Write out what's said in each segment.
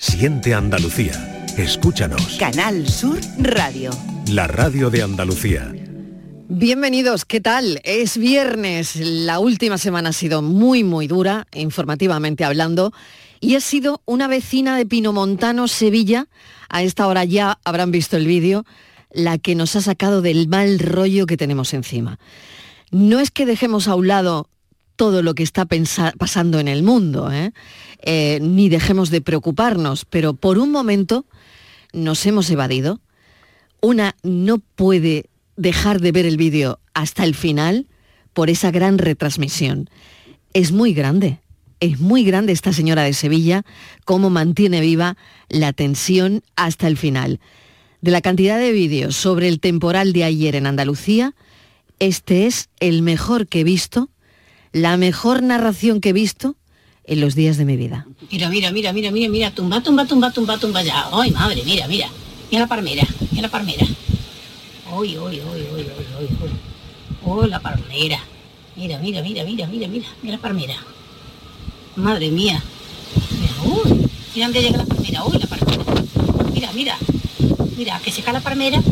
Siente Andalucía. Escúchanos. Canal Sur Radio. La radio de Andalucía. Bienvenidos, ¿qué tal? Es viernes, la última semana ha sido muy, muy dura, informativamente hablando, y ha sido una vecina de Pinomontano, Sevilla, a esta hora ya habrán visto el vídeo, la que nos ha sacado del mal rollo que tenemos encima. No es que dejemos a un lado todo lo que está pasando en el mundo, ¿eh? Eh, ni dejemos de preocuparnos, pero por un momento nos hemos evadido. Una no puede dejar de ver el vídeo hasta el final por esa gran retransmisión. Es muy grande, es muy grande esta señora de Sevilla, cómo mantiene viva la tensión hasta el final. De la cantidad de vídeos sobre el temporal de ayer en Andalucía, este es el mejor que he visto, la mejor narración que he visto en los días de mi vida. Mira, mira, mira, mira, mira, mira, tumba, tumba, tumba, tumba, tumba ya. Ay, madre, mira, mira. Mira la palmera, mira la palmera. Uy, uy, uy, uy, uy, uy. Uy, la palmera. Mira, mira, mira, mira, mira, mira, mira la palmera. Madre mía. Mira, uy, mira dónde llega la palmera. Uy, la palmera. Mira, mira. Mira, a que se cae la palmera.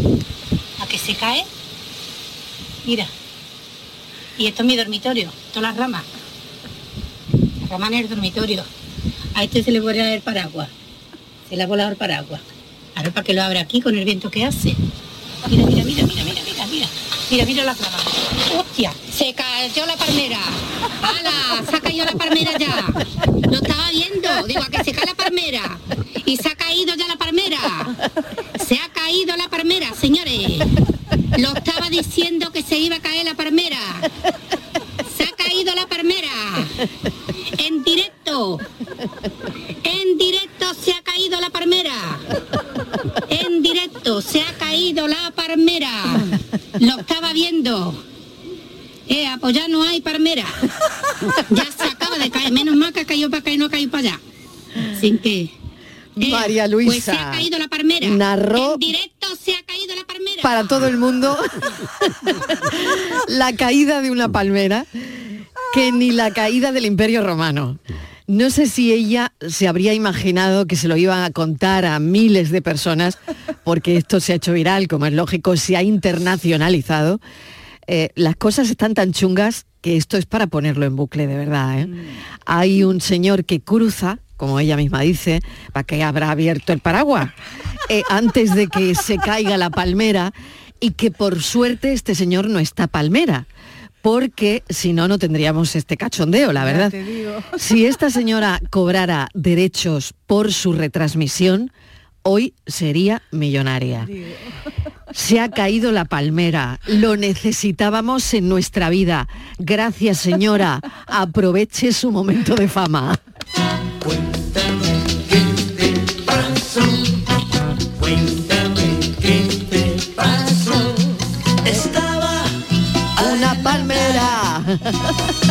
A que se cae. Mira. Y esto es mi dormitorio. Todas las ramas en el dormitorio. A este se le vuela el paraguas. Se le ha volado el paraguas. Ahora para que lo abra aquí con el viento que hace. Mira, mira, mira, mira, mira, mira, mira. Mira, mira la cama. ¡Hostia! Se cayó la palmera. ¡Hala! Se ha caído la palmera ya. Lo estaba viendo. Digo, a que se cae la palmera. Y se ha caído ya la palmera. Se ha caído la palmera, señores. Lo estaba diciendo que se iba a caer la palmera. Se ha caído la palmera. En directo. En directo se ha caído la palmera. En directo se ha caído la palmera. Lo estaba viendo. Eh, apoyar no hay palmera. Ya se acaba de caer. Menos mal que ha caído para acá y no ha caído para allá. Sin que. Eh, María Luisa. Pues se ha caído la palmera. Narró. En directo se ha caído la palmera. Para todo el mundo. la caída de una palmera que ni la caída del Imperio Romano. No sé si ella se habría imaginado que se lo iban a contar a miles de personas, porque esto se ha hecho viral, como es lógico, se ha internacionalizado. Eh, las cosas están tan chungas que esto es para ponerlo en bucle, de verdad. ¿eh? Mm. Hay un señor que cruza, como ella misma dice, para que habrá abierto el paraguas, eh, antes de que se caiga la palmera, y que por suerte este señor no está palmera porque si no, no tendríamos este cachondeo, la verdad. Si esta señora cobrara derechos por su retransmisión, hoy sería millonaria. Se ha caído la palmera, lo necesitábamos en nuestra vida. Gracias señora, aproveche su momento de fama. Jugando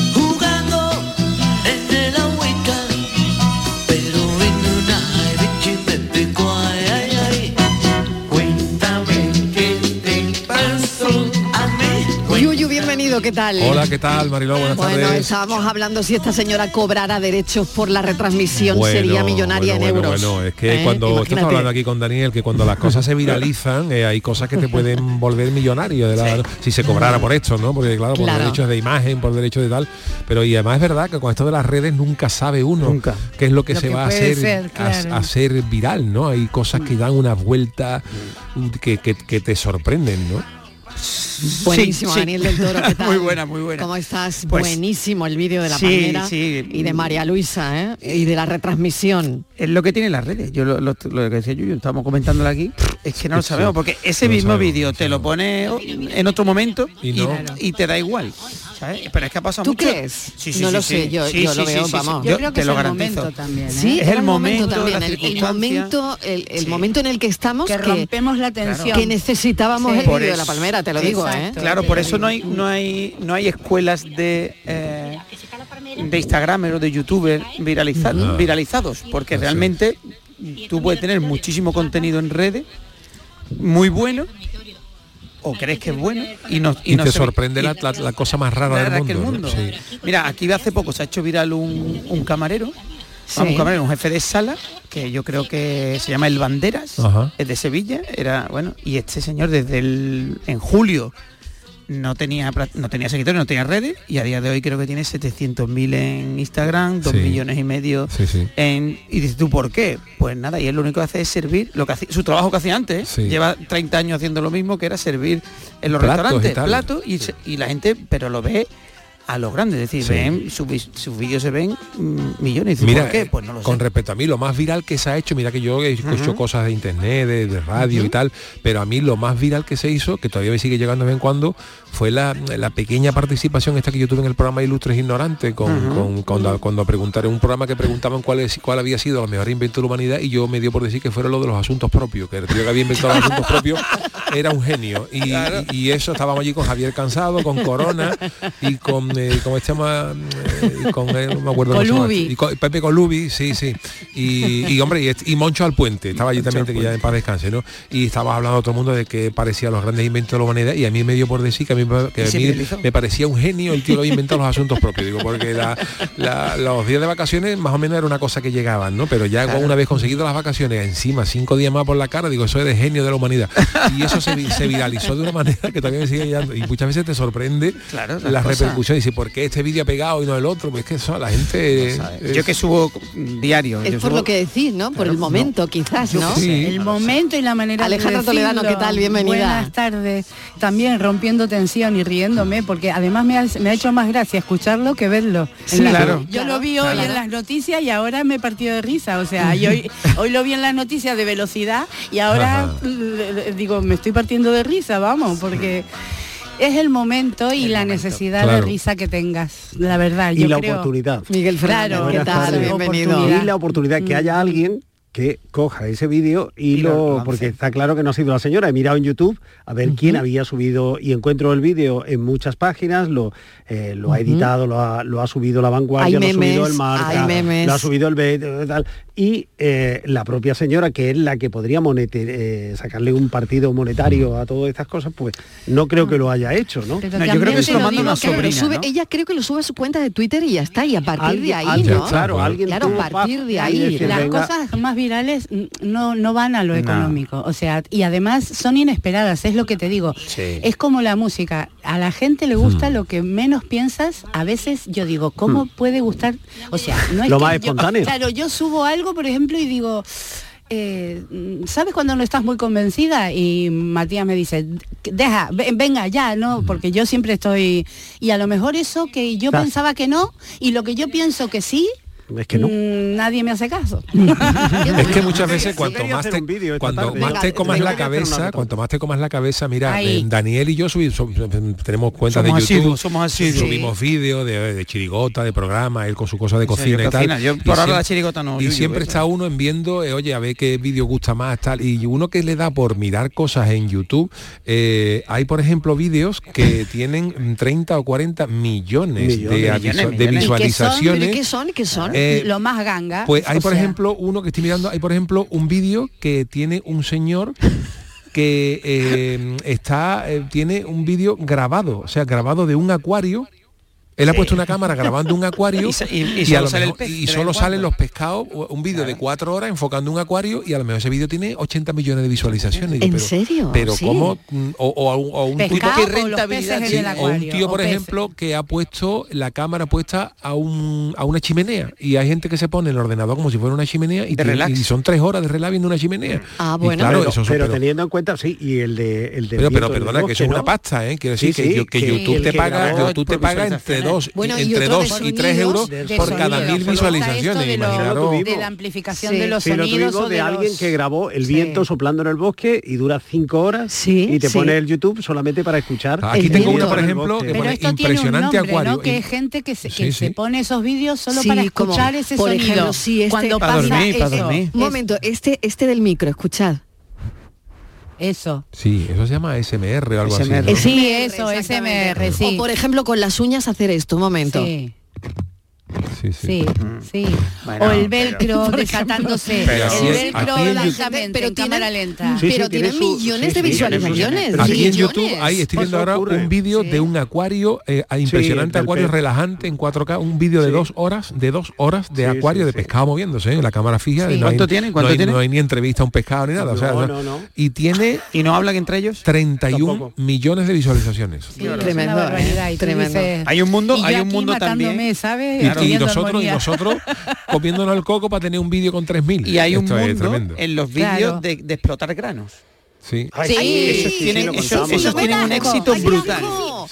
bienvenido, ¿qué tal? Hola, ¿qué tal, Mariló? Buenas bueno, tardes. estábamos hablando si esta señora cobrara derechos por la retransmisión, sería millonaria en euros. Bueno, es que ¿Eh? cuando estamos hablando aquí con Daniel, que cuando las cosas se viralizan, eh, hay cosas que te pueden volver millonario de la, si se cobrara por esto, ¿no? Porque claro, por derechos de imagen, por derechos de tal. Pero y además es verdad que con esto de las redes nunca sabe uno nunca. qué es lo que se va a hacer a, hacer viral, ¿no? Hay cosas que dan una vuelta que, que, que te sorprenden, ¿no? Buenísimo, Daniel del Toro. ¿qué tal? muy buena, muy buena. ¿Cómo estás? Pues Buenísimo el vídeo de la sí, y de María Luisa, ¿eh? Y de la retransmisión. Es lo que tienen las redes. Yo lo, que decía yo, estábamos comentándolo aquí, es que no lo sabemos, porque ese mismo vídeo te lo pone en otro momento y, te da igual. Pero es que ha pasado ¿Tú mucho. crees? Sí, no lo sé, yo, lo veo, vamos. Yo, creo que te es lo el momento también. ¿eh? es el, momento, también, el, momento, el, momento en el que estamos que, rompemos la tensión. Que necesitábamos el vídeo de la palmera, te lo digo, ¿eh? Claro, por eso no hay no hay no hay escuelas de eh, de Instagram o de youtuber viralizados, viralizados, porque realmente tú puedes tener muchísimo contenido en redes muy bueno o crees que es bueno y, no, y, te sorprende la, cosa más rara del mundo. Mira, aquí hace poco se ha hecho viral un, camarero. Vamos a ver, un jefe de sala que yo creo que se llama El Banderas, es de Sevilla, era bueno, y este señor desde el en julio no tenía no tenía seguidores, no tenía redes y a día de hoy creo que tiene 700.000 en Instagram, 2 millones y medio en y dices tú por qué? Pues nada, y él lo único que hace es servir lo que hacía, su trabajo que hacía antes, lleva 30 años haciendo lo mismo que era servir en los restaurantes, platos y, y la gente pero lo ve a lo grande, es decir, ven, sus, vídeos se ven mm, millones. Mira, ¿Por qué? Pues no lo con respecto a mí, lo más viral que se ha hecho, mira que yo he escucho cosas de internet, de, radio y tal, pero a mí lo más viral que se hizo, que todavía me sigue llegando de vez en cuando, fue la, pequeña participación esta que yo tuve en el programa Ilustres Ignorantes, con, cuando, cuando preguntaron un programa que preguntaban cuál, es, cuál había sido el mejor invento de la humanidad y yo me dio por decir que fuera lo de los asuntos propios, que el tío que había inventado los asuntos propios era un genio. Y, eso estábamos allí con Javier Cansado, con Corona y con, eh, ¿cómo se llama? Eh, con, no me acuerdo Colubi. Y con, Pepe Colubi, sí, sí. Y, hombre, y, Moncho al Puente, estaba allí también, que ya en paz descanse, ¿no? Y estaba hablando a todo el mundo de que parecía los grandes inventos de la humanidad y a mí me dio por decir que a mí me, parecía un genio el tío que inventado los asuntos propios, digo, porque los días de vacaciones más o menos era una cosa que llegaban, ¿no? Pero ya una vez conseguido las vacaciones, encima cinco días más por la cara, digo, eso es de genio de la humanidad. Y eso se, viralizó de una manera que me sigue llegando. Y muchas veces te sorprende claro, las repercusiones. Y por qué este vídeo ha pegado y no el otro, pues es que eso la gente. Yo que subo diario. Es por lo que decís, ¿no? Por el momento, quizás, ¿no? El momento y la manera Alejandra Toledano, ¿qué tal? Bienvenida. Buenas tardes. También rompiendo tensión y riéndome, porque además me ha, hecho más gracia escucharlo que verlo. Sí, claro. Yo lo vi hoy en las noticias y ahora me partió de risa. O sea, yo hoy, hoy lo vi en las noticias de velocidad y ahora digo, me estoy partiendo de risa, vamos, porque es el momento y la necesidad de risa que tengas, la verdad. Y la oportunidad. Miguel Claro, ¿qué tal? Bienvenido. Y la oportunidad que haya alguien que coja ese vídeo y, lo, porque está claro que no ha sido la señora. He mirado en YouTube a ver quién había subido y encuentro el vídeo en muchas páginas. Lo eh, lo ha editado lo ha, lo ha, subido la vanguardia lo ha subido el marca lo ha subido el B tal y eh, la propia señora que es la que podría eh, sacarle un partido monetario a todas estas cosas pues no creo que lo haya hecho no, yo creo que se lo manda una sobrina ella creo que lo sube a su cuenta de Twitter y ya está y a partir de ahí ¿no? claro alguien claro a partir de ahí las cosas más no, no van a lo económico. O sea, y además son inesperadas, es lo que te digo. Es como la música. A la gente le gusta hmm. lo que menos piensas. A veces yo digo, ¿cómo hmm. puede gustar? O sea, no es lo más espontáneo. claro, yo subo algo, por ejemplo, y digo. Eh, ¿sabes cuando no estás muy convencida? Y Matías me dice, deja, venga ya, ¿no? Hmm. Porque yo siempre estoy... Y a lo mejor eso que yo pensaba que no, y lo que yo pienso que sí, es que no. Mm, nadie me hace caso. es que muchas veces cuanto más te, cuando más te comas la cabeza, cuanto más te comas la cabeza, mira, eh, Daniel y yo subimos, tenemos cuentas de YouTube, somos subimos vídeos de, chirigota, de programa, él con su cosa de cocina y tal. Yo por ahora la chirigota no. Y siempre está uno en viendo, eh, oye, a ver qué vídeo gusta más, tal. Y uno que le da por mirar cosas en YouTube, eh, hay por ejemplo vídeos que tienen 30 o 40 millones, de, visualizaciones. ¿Qué son? ¿Qué son? Eh, lo más ganga. Pues hay, por ejemplo, uno que estoy mirando, hay, por ejemplo, un vídeo que tiene un señor que eh, está, eh, tiene un vídeo grabado, o sea, grabado de un acuario él ha puesto una cámara grabando un acuario y, solo, salen los pescados, un vídeo de cuatro horas enfocando un acuario y a lo mejor ese vídeo tiene 80 millones de visualizaciones. ¿En serio? Pero como o, un tipo que rentabilidad o un tío por ejemplo que ha puesto la cámara puesta a un a una chimenea y hay gente que se pone el ordenador como si fuera una chimenea y, son tres horas de relax viendo una chimenea. Ah, bueno. Claro, pero, teniendo en cuenta sí y el de el de pero, perdona que eso es una pasta, ¿eh? Quiero decir que, YouTube te paga, YouTube te paga entre entre 2 y 3 euros por cada mil visualizaciones. De, de la amplificación de los sonidos. o de, alguien que grabó el viento soplando en el bosque y dura 5 horas y te pone el YouTube solamente para escuchar. Aquí tengo uno, por ejemplo, que pone impresionante acuario. Que es gente que se pone esos vídeos solo para escuchar ese sonido. Este cuando pasa Un momento, este, este del micro, escuchad. Eso. Sí, eso se llama SMR o algo así. Sí, eso, SMR, sí. O por ejemplo con las uñas hacer esto, un momento. Sí. Sí, sí. Sí, o el velcro desatándose. el velcro lentamente, pero en cámara lenta. pero tiene millones de visualizaciones. Aquí en YouTube, ahí estoy viendo ahora un vídeo de un acuario, eh, impresionante acuario relajante en 4K, un vídeo de dos horas, de dos horas de acuario de pescado moviéndose en la cámara fija. No ¿Cuánto tiene? ¿Cuánto no hay, tiene? No hay ni entrevista a un pescado ni nada. o sea, Y tiene... ¿Y no hablan entre ellos? 31 millones de visualizaciones. tremendo, ¿eh? tremendo. Hay un mundo, hay un mundo también. ¿sabes? Y, nosotros, y nosotros comiéndonos el coco para tener un vídeo con 3.000. Y hay un mundo en los vídeos de, de explotar granos. Sí. sí. Esos tienen, esos, esos tienen un éxito brutal.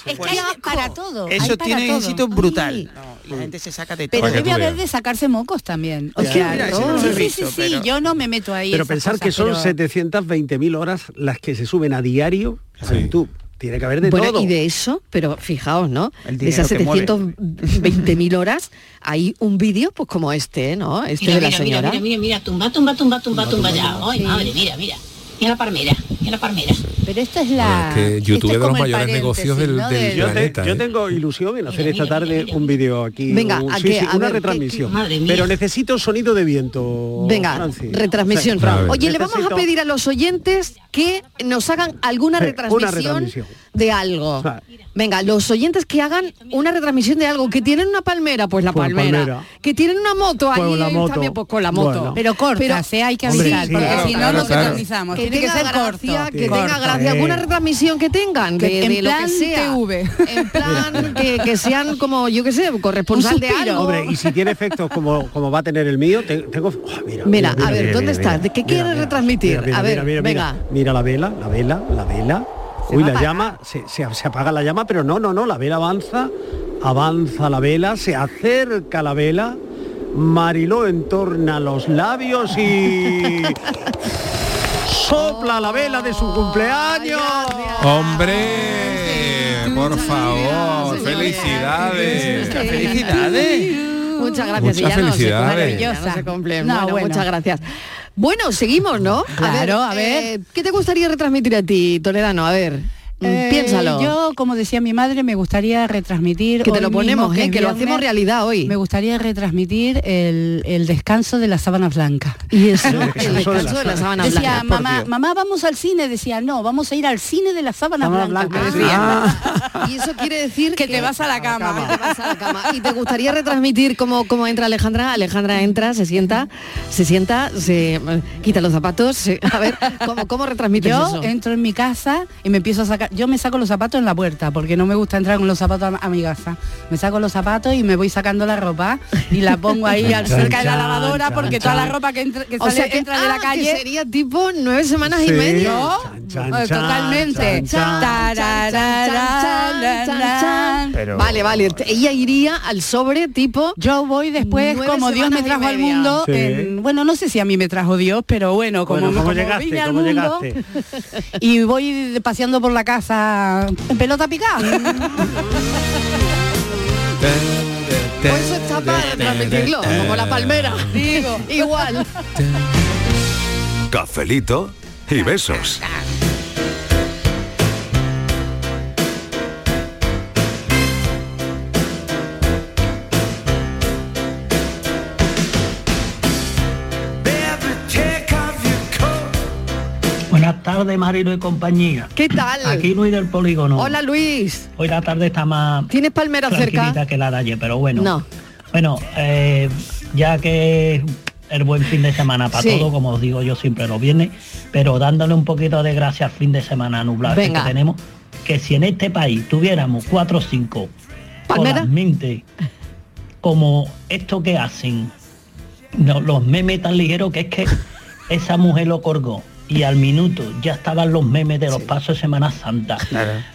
Es que hay para todo. Eso tiene un éxito brutal. No, la gente se saca de todo. Pero debe haber de sacarse mocos también. O sea, mira, no. sí, visto, sí, sí, pero- yo no me meto ahí. Pero pensar cosas, que son pero- 720.000 horas las que se suben a diario a Sí. YouTube. Tiene que haber de bueno, todo. y de eso, pero fijaos, ¿no? El De esas dinero que mueve. 720.000 horas, hay un vídeo pues como este, ¿no? Este Mira, de la mira, mira, señora. mira, mira, mira, tumba, tumba, tumba, tumba, tumba ya. Ay, Sí. madre, mira, mira. Mira la palmera, mira la palmera. Pero esto es la. Es que YouTube es de los mayores negocios del- ¿no? del yo, te- planeta, yo ¿eh? tengo ilusión en hacer Mira, esta mira, tarde mira, un vídeo aquí. Venga, un- ¿a sí, sí, A una ver, ¿qué- retransmisión. qué- madre mía. Pero necesito sonido de viento. Venga, Francis. retransmisión. Ver. Oye, le vamos a pedir a los oyentes que nos hagan alguna Sí, una retransmisión, retransmisión. de algo. O sea, Venga, los oyentes que hagan una retransmisión de algo, que tienen una palmera, pues la Pues palmera. palmera. Que tienen una moto Pues ahí la moto. también, pues con la moto. Bueno. Pero cortas, ¿eh? hay que avisar, sí, porque claro, si no, claro, no claro. Que Tiene que tenga ser gracia, corto. que tenga gracia, alguna retransmisión que tengan, de, Que- en de lo que sea. TV. En plan que, que sean como, yo qué sé, corresponsal de algo. Hombre, y si tiene efectos como, como va a tener el mío, te- tengo... oh, mira, Mira, a ver, ¿dónde estás? ¿De qué Mira, quieres mira, retransmitir? mira, mira, a ver, mira, mira, venga. Mira, Mira la vela, la vela, la vela. ¿Se Uy, la apagar? llama, se, se- se apaga la llama, pero no, no, no, la vela avanza, avanza la vela, se acerca la vela, Mariló entorna los labios y... sopla la vela de su cumpleaños. Hombre, por favor, felicidades. Felicidades. Muchas gracias. Muchas y ya no se felicidades. cumple, ya no se cumple. No, Bueno, bueno. muchas gracias. Bueno, seguimos, ¿no? Claro, a ver. eh, ¿Qué te gustaría retransmitir a ti, Toledano? A ver, Eh, piénsalo. Yo, como decía mi madre, me gustaría retransmitir. que te lo mismo, ponemos, que ¿eh? que lo hacemos realidad hoy. Me gustaría retransmitir el, el descanso de las sábanas blancas. Y eso, El descanso de descanso de la sábana Decía, blanca. mamá, mamá, vamos al cine. Decía, no, vamos a ir al cine de las sábanas Sábanas blancas. blancas, decía. ah. Y eso quiere decir Que te vas a la cama. que te vas a la cama. Y te gustaría retransmitir cómo, cómo entra Alejandra. Alejandra entra, se sienta, se sienta, se eh, quita los zapatos. se- a ver, ¿cómo, cómo retransmites Yo eso? entro en mi casa y me empiezo a sacar, yo me saco los zapatos en la puerta porque no me gusta entrar con los zapatos a, mi casa. Me saco los zapatos y me voy sacando la ropa y la pongo ahí al- cerca de la lavadora porque toda la ropa que, entra, que O sea que, entra de la ah, que calle sería tipo nueve semanas y chan, Eh, chan, totalmente. Pero- Vale, vale. Ella iría al sobre tipo Yo voy después, como Dios me trajo al mundo, Sí. en- bueno, no sé si a mí me trajo Dios, pero bueno, como, Bueno, ¿cómo como llegaste? vine al ¿Cómo mundo llegaste? y voy paseando por la casa en pelota picada. Pues eso está para retransmitirlo, como la palmera. Digo, igual. Cafelito y besos. Buenas tardes, Marino y compañía. ¿Qué tal? Aquí Luis del Polígono. Hola Luis. Hoy la tarde está más ¿Tienes palmera cerca? que la de ayer, pero bueno. No. Bueno, eh, ya que el buen fin de semana para Sí. todo, como os digo yo siempre los viernes, pero dándole un poquito de gracia al fin de semana nublado Venga. que tenemos, que si en este país tuviéramos cuatro o cinco mentes como esto que hacen, no, los memes tan ligeros que es que esa mujer lo colgó y al minuto ya estaban los memes de los pasos de Semana Santa,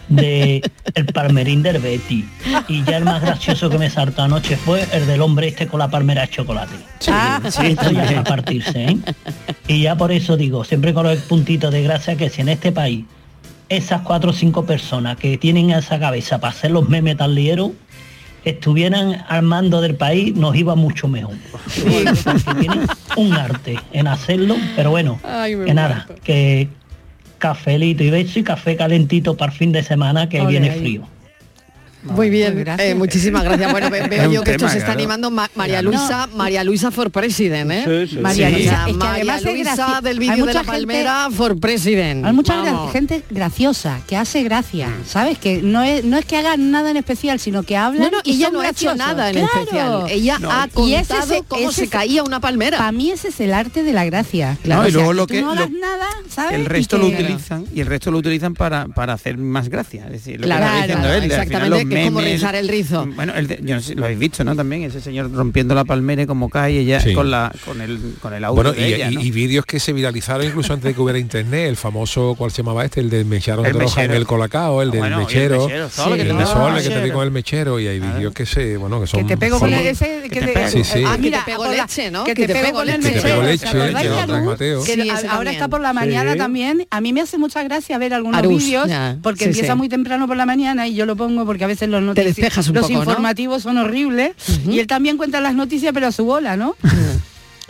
de el palmerín del Betty. Y ya el más gracioso que me saltó anoche fue el del hombre este con la palmera de chocolate. Ah, Esto ya es a partirse, ¿eh? Y ya por eso digo, siempre con el puntito de gracia que si en este país esas cuatro o cinco personas que tienen esa cabeza para hacer los memes tan ligeros estuvieran al mando del país, nos iba mucho mejor. Porque tienen un arte en hacerlo, pero bueno, Ay, que nada, muerto. que cafelito y beso y café calentito para el fin de semana que viene frío. Muy bien, gracias. eh, muchísimas gracias. Bueno, Es veo yo que esto tema, se está claro. animando Ma- María Claro. Luisa, María Luisa for President, ¿eh? Sí, sí, María sí. Luisa, es que María Luisa del vídeo de la gente- palmera for President. Hay mucha Vamos. gente graciosa que hace gracia, ¿sabes? Que no es no es que hagan nada en especial, sino que hablan No, no, y ella son no ha hecho nada en Claro. especial. Ella No. ha Y ese contado es- cómo ese se caía una palmera. Para mí ese es el arte de la gracia. No, y O sea, luego lo que- no lo- hagas nada, ¿sabes? El resto lo utilizan y el resto lo utilizan para, para hacer más gracia. Es decir, lo Claro, que está diciendo claro, él, al final exactamente, que es como memes- rizar el rizo. Bueno, el de- yo no sé, lo habéis visto, ¿no? También ese señor rompiendo la palmera y como cae y ella Sí. con la con el con el audio Bueno, de y, ella, y- ¿no? y vídeos que se viralizaron incluso antes de que hubiera internet, el famoso, ¿cuál se llamaba este? El del mechero El de roja en mechero. el colacao, el del Bueno, el mechero, mechero, el de sol, el que te mechero. pego el mechero y hay vídeos que se, bueno, que son que te pego con ese que te. Ah, Ah, que mira, te pego por la- leche, ¿no? Que te pego con el leche. Que te mechero. ahora está por la mañana también. A mí me hace mucha gracia ver algunos vídeos porque empieza muy temprano por la mañana y yo lo pongo porque a veces los noticias, despejas un los poco, ¿no? informativos son horribles y él también cuenta las noticias pero a su bola, ¿no?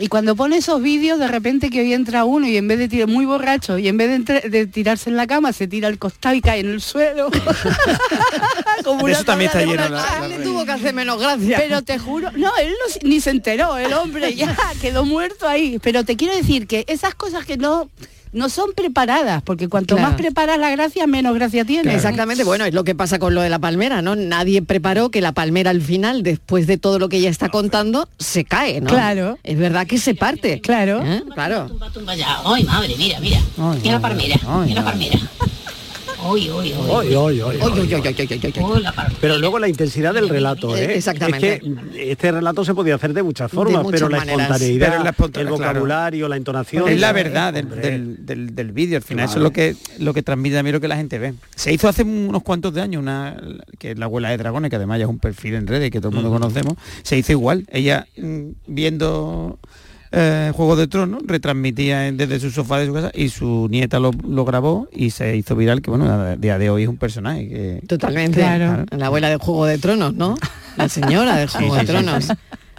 Y cuando pone esos vídeos, de repente que hoy entra uno y en vez de tirar muy borracho y en vez de, entre- de tirarse en la cama, se tira al costado y cae en el suelo. Como eso también está de lleno la- le tuvo que hacer menos gracia. Pero te juro, no, él no ni se enteró, el hombre ya quedó muerto ahí. Pero te quiero decir que esas cosas que no no son preparadas, porque cuanto Claro. más preparas la gracia, menos gracia tiene. Exactamente, bueno, es lo que pasa con lo de la palmera, ¿no? Nadie preparó que la palmera al final, después de todo lo que ella está contando, se cae, ¿no? Claro. Es verdad que se parte. Claro. ¿Eh? Claro. Tumba, tumba ya. Ay, madre, mira, mira. Ay, Mira la palmera, mira la palmera. Ay, ay, ay. Oy, oy, oy, Oy, oy, oy, oy. oy, oy, oy, oy, oy. La palmera. Pero luego la intensidad del relato, Eh, exactamente. Es que este relato se podía hacer de muchas formas, muchas pero la maneras. espontaneidad, Pero la el claro. vocabulario, la entonación. es la verdad del, del, del- del vídeo al final eso es Claro. lo que lo que transmite a mí lo que la gente ve se hizo hace unos cuantos de años una que es la abuela de dragones que además ya es un perfil en redes que todo el mundo conocemos se hizo igual ella mm, viendo eh, Juego de Tronos retransmitía desde su sofá de su casa y su nieta lo, lo grabó y se hizo viral que bueno a día de hoy es un personaje que Totalmente. Claro. La abuela del Juego de Tronos, ¿no? La señora del Juego de sí, Tronos.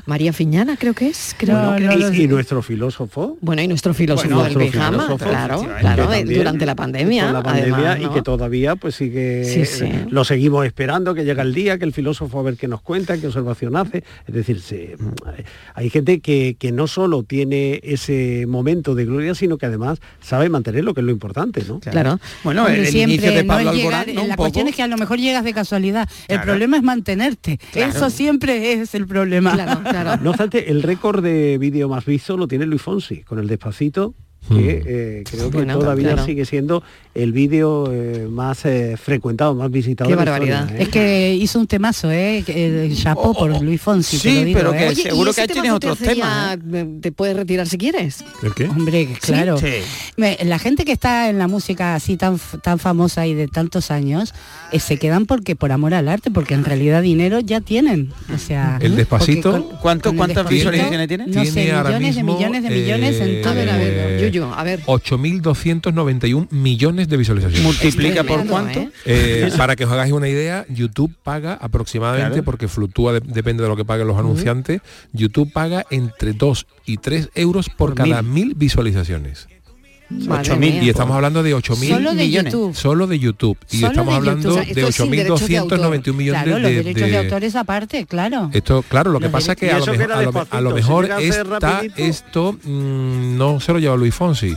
María Fiñana creo que es, creo. No, creo no que lo es. y, y nuestro filósofo Bueno, y nuestro filósofo Bueno, del nuestro pijama, filósofo, claro, claro, durante la pandemia. la pandemia además, y que todavía pues sigue Sí, sí. eh, lo seguimos esperando que llega el día que el filósofo a ver qué nos cuenta qué observación hace es decir se- hay gente que, que no solo tiene ese momento de gloria sino que además sabe mantenerlo que es lo importante no Claro. bueno el, el siempre inicio de no Pablo es llegar- Alborán ¿no? Un la poco. cuestión es que a lo mejor llegas de casualidad. El problema es mantenerte. Eso siempre es el problema. Claro, no obstante el récord de vídeo más visto lo tiene Luis Fonsi con el despacito que eh, creo que Bueno, todavía claro. sigue siendo el vídeo eh, más eh, frecuentado más visitado Qué de barbaridad. historia, ¿eh? Es que hizo un temazo, ¿eh? Que- El chapó Oh, por oh, Luis Fonsi, te sí, lo digo, pero que- ¿eh? Oye, seguro ¿y que ahí tienes te otros temas, Te puedes retirar si quieres. ¿El qué? Hombre, claro. Sí. La gente que está en la música así tan tan famosa y de tantos años eh, se quedan porque por amor al arte, porque en realidad dinero ya tienen. O sea, El Despacito, porque ¿Cuánto- el cuántas Despacito, visualizaciones tiene? No sé, Tiene ahora millones de millones de millones eh, en todo el Yuyu, a ver. 8.291 millones de visualizaciones. multiplica por cuánto ¿eh? Eh, para que os hagáis una idea, YouTube paga aproximadamente, Claro. porque fluctúa, de- depende de lo que paguen los anunciantes, YouTube paga entre 2 y 3 euros por, Por cada mil visualizaciones. Madre 8.000, mía. Y estamos hablando de 8.000 Solo de millones. YouTube. solo de YouTube. Y Solo estamos de hablando YouTube. O sea, de esto es sin derechos de autor. 8.291 millones Claro, de, los derechos de, de- autores aparte, claro. Esto, claro, lo que Los pasa es que a lo, mejor, a lo, a lo rapidito. esto mm, no se lo lleva Luis Fonsi.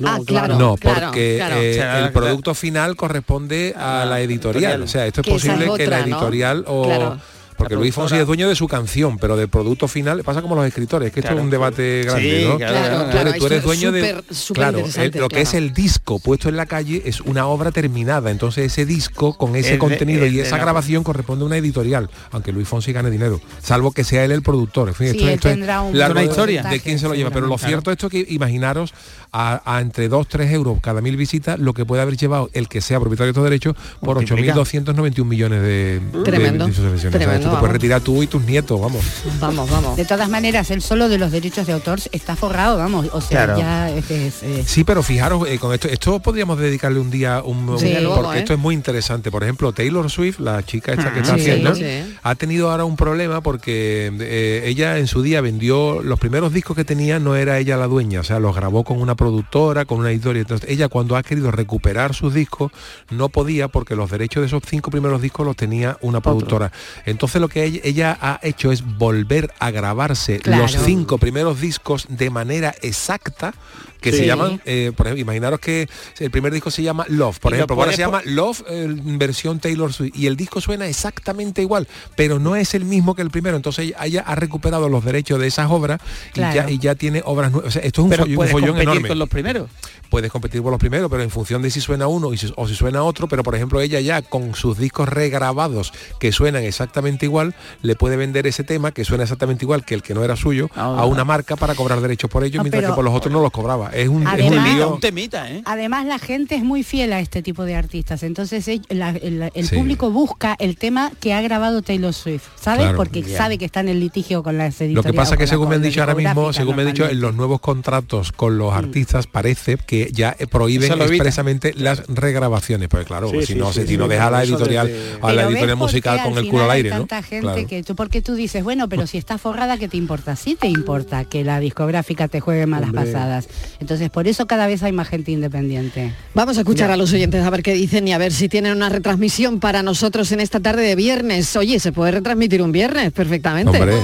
No, Ah, claro. No, porque claro. eh, O sea, el producto final corresponde a la editorial. O sea, esto es Que posible es que la editorial o... Porque Luis Fonsi es dueño de su canción, pero del producto final pasa como los escritores, que esto es un debate grande, Sí, ¿no? claro, Claro, Tú eres es dueño de claro, el- lo que es el disco puesto en la calle es una obra terminada entonces ese disco con ese Es de- contenido es y de esa la- grabación corresponde a una editorial aunque Luis Fonsi gane dinero salvo que sea él el productor en fin Sí, esto, esto es un de- historia. de quién se lo lleva pero lo cierto esto que imaginaros a, a entre 2 3 euros cada mil visitas lo que puede haber llevado el que sea propietario de estos derechos por Multiplica. 8.291 millones de, de Tremendo, visualizaciones. O sea, tremendo. te puedes retirar tú y tus nietos, vamos. Vamos, vamos. De todas maneras, el solo de los derechos de autor está forrado, vamos. O sea, ya es, es, Sí, pero fijaros, eh, con esto, esto podríamos dedicarle un día un, Sí, un- luego, porque ¿eh? esto es muy interesante. Por ejemplo, Taylor Swift, la chica esta que está Sí, haciendo, sí. ha tenido ahora un problema porque eh, ella en su día vendió los primeros discos que tenía, no era ella la dueña, o sea, los grabó con una productora, con una editorial. Entonces, ella cuando ha querido recuperar sus discos, no podía porque los derechos de esos cinco primeros discos los tenía una productora. Entonces lo que ella, ella ha hecho es volver a grabarse Claro. los cinco primeros discos de manera exacta que se llaman, eh, por ejemplo, imaginaros que el primer disco se llama Love, por Y lo ejemplo, ahora se llama Love eh, versión Taylor Swift y el disco suena exactamente igual, pero no es el mismo que el primero, entonces ella, ella ha recuperado los derechos de esas obras Claro. y, ya, y ya tiene obras nuevas. O sea, esto es un Pero follón, un puedes follón competir enorme con los primeros. Puedes competir por los primeros, pero en función de si suena uno y si- o si suena otro, pero por ejemplo ella ya con sus discos regrabados que suenan exactamente igual, le puede vender ese tema que suena exactamente igual que el que no era suyo Ah. a una marca para cobrar derechos por ellos, No, mientras que por los otros no los cobraba. Es un, es un Además- lío. Un temita, ¿eh? Además, la gente es muy fiel a este tipo de artistas, entonces la- el, el Sí. público busca el tema que ha grabado Taylor Swift, ¿sabes? Claro. Porque sabe que está en el litigio con las Lo que pasa o que la- según me han dicho ahora mismo, según me han dicho en los nuevos contratos con los artistas parece que ya eh, prohíben expresamente las regrabaciones, pues claro, Sí, si sí, no, sí, si sí, no sí, deja a la editorial desde- a la Pero ¿ves editorial musical al con el culo al hay aire, ¿no? tanta gente Claro. que tú porque tú dices, bueno, pero si está forrada, ¿qué te importa? Sí te importa que la discográfica te juegue malas Hombre. pasadas. Entonces, por eso cada vez hay más gente independiente. Vamos a escuchar a los oyentes a ver qué dicen y a ver si tienen una retransmisión para nosotros en esta tarde de viernes. Oye, se puede retransmitir un viernes perfectamente. Hombre,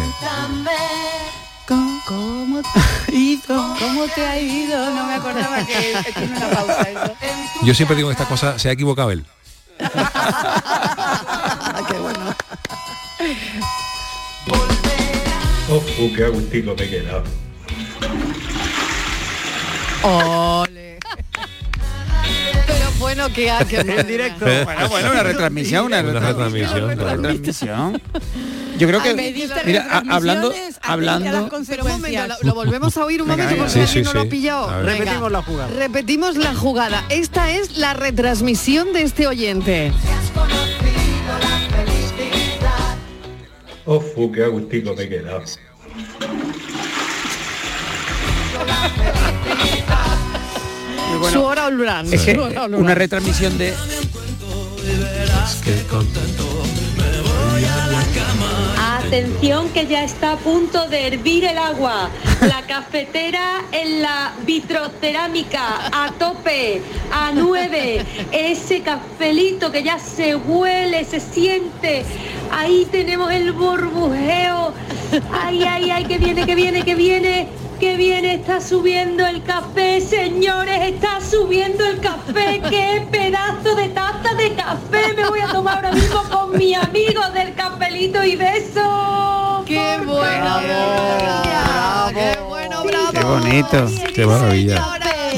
¿Cómo, cómo te ha ido? ¿Cómo te ha ido? No me acordaba que tiene una pausa eso. yo siempre digo que esta cosa se ha equivocado él. qué bueno. Oh, qué agustito me he quedado. Ole. Pero bueno que que En directo. Bueno, bueno, una retransmisión, una, Una retransmisión, Una retransmisión. Yo creo que, mira, a- hablando, hablando, Pero un momento, lo, lo volvemos a oír un Venga, momento porque Sí, alguien sí, no lo sí. ha pillado. Repetimos la jugada. Repetimos la jugada. Esta es la retransmisión de este oyente. Oh, qué agustito me he quedado. bueno, Su hora Olbrán. es que una retransmisión de Atención que ya está a punto de hervir el agua. La cafetera en la vitrocerámica a tope, a 9. Ese cafelito que ya se huele, se siente. Ahí tenemos el burbujeo. Ay, ay, ay, que viene, que viene, que viene. Que viene, está subiendo el café, señores, está subiendo el café. ¡Qué pedazo de taza de café me voy a tomar ahora mismo con mi amigo del cafelito y beso! ¡Qué bueno! favor. ¡Qué bueno, bravo! Qué bonito. Qué maravilla.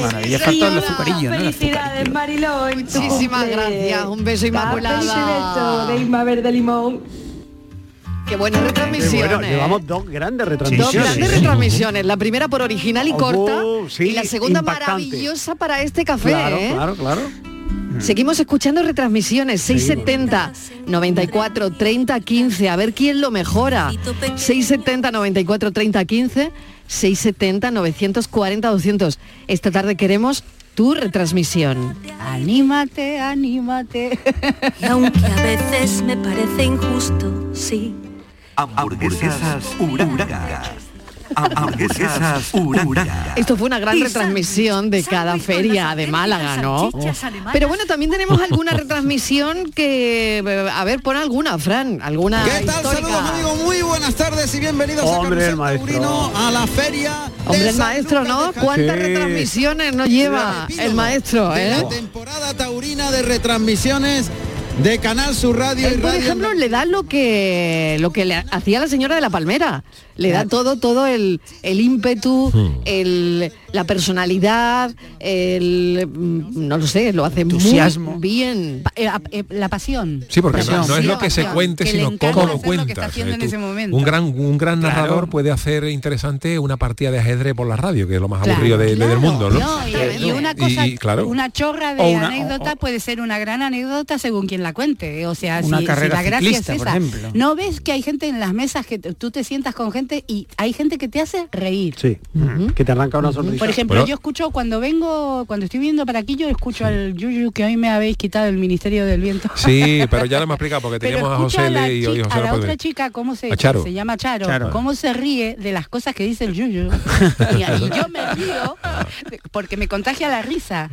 Maravilla, falta el azucarillo, ¿no? El Felicidades, azucarillo. Mariló. en tu Muchísimas gracias. Un beso, beso de Inma Verde Limón. Qué buena Qué retransmisión. bueno, llevamos dos grandes Dos retransmisiones. grandes retransmisiones. La primera por original y Oh, corta. sí, y la segunda impactante. maravillosa para este café. Claro, ¿eh? claro, claro. Seguimos escuchando retransmisiones 670 94 30 15. A ver quién lo mejora. 670 94 30 15 670 940 200. Esta tarde queremos tu retransmisión. Anímate, anímate. Y aunque a veces me parece injusto, sí. Hamburguesas Uranga. Hamburguesas Uranga. Esto fue una gran retransmisión de cada feria de Málaga, ¿no? Pero bueno, también tenemos alguna retransmisión que, eh, a ver, pon alguna, Fran, alguna ¿Qué tal? histórica. Saludos amigos, muy buenas tardes y bienvenidos Hombre, a el maestro. Taurino, a la feria. de Hombre, el maestro, ¿no? de. ¿Cuántas Sí. retransmisiones nos lleva El maestro, de eh? La temporada taurina de retransmisiones de Canal Sur Radio Él, y por Radio. ejemplo, le da lo que lo que le hacía la señora de la Palmera. Le da todo, todo el, el ímpetu, Hmm. el, la personalidad, el mm, no lo sé, lo hace Entusiasmo. muy bien. Pa- eh, eh, la pasión. Sí, porque no, Pasión. no es lo que se Pasión. cuente, Que sino cómo lo cuentas. Eh, tú-. Un gran, un gran Claro. narrador puede hacer interesante una partida de ajedrez por la radio, que es lo más Claro, aburrido de- de- del mundo, ¿no? No, y, y una cosa, y, claro. una chorra de una- anécdota puede ser una gran anécdota según quien la la cuente. O sea, Una si, la gracia es ciclista, por esa. ejemplo. No ves que hay gente en las mesas que tú te sientas con gente y hay gente que te hace reír. Sí, que te arranca una sonrisa. Por ejemplo, yo escucho cuando vengo, cuando estoy viendo para aquí, yo escucho al Yuyu que hoy me habéis quitado el Ministerio del Viento. Sí, pero ya lo hemos explicado porque teníamos a José y hoy a la otra chica, ¿cómo se, Charo. se llama Charo, Charo. cómo se ríe de las cosas que dice el Yuyu. y, y yo me río porque me contagia la risa.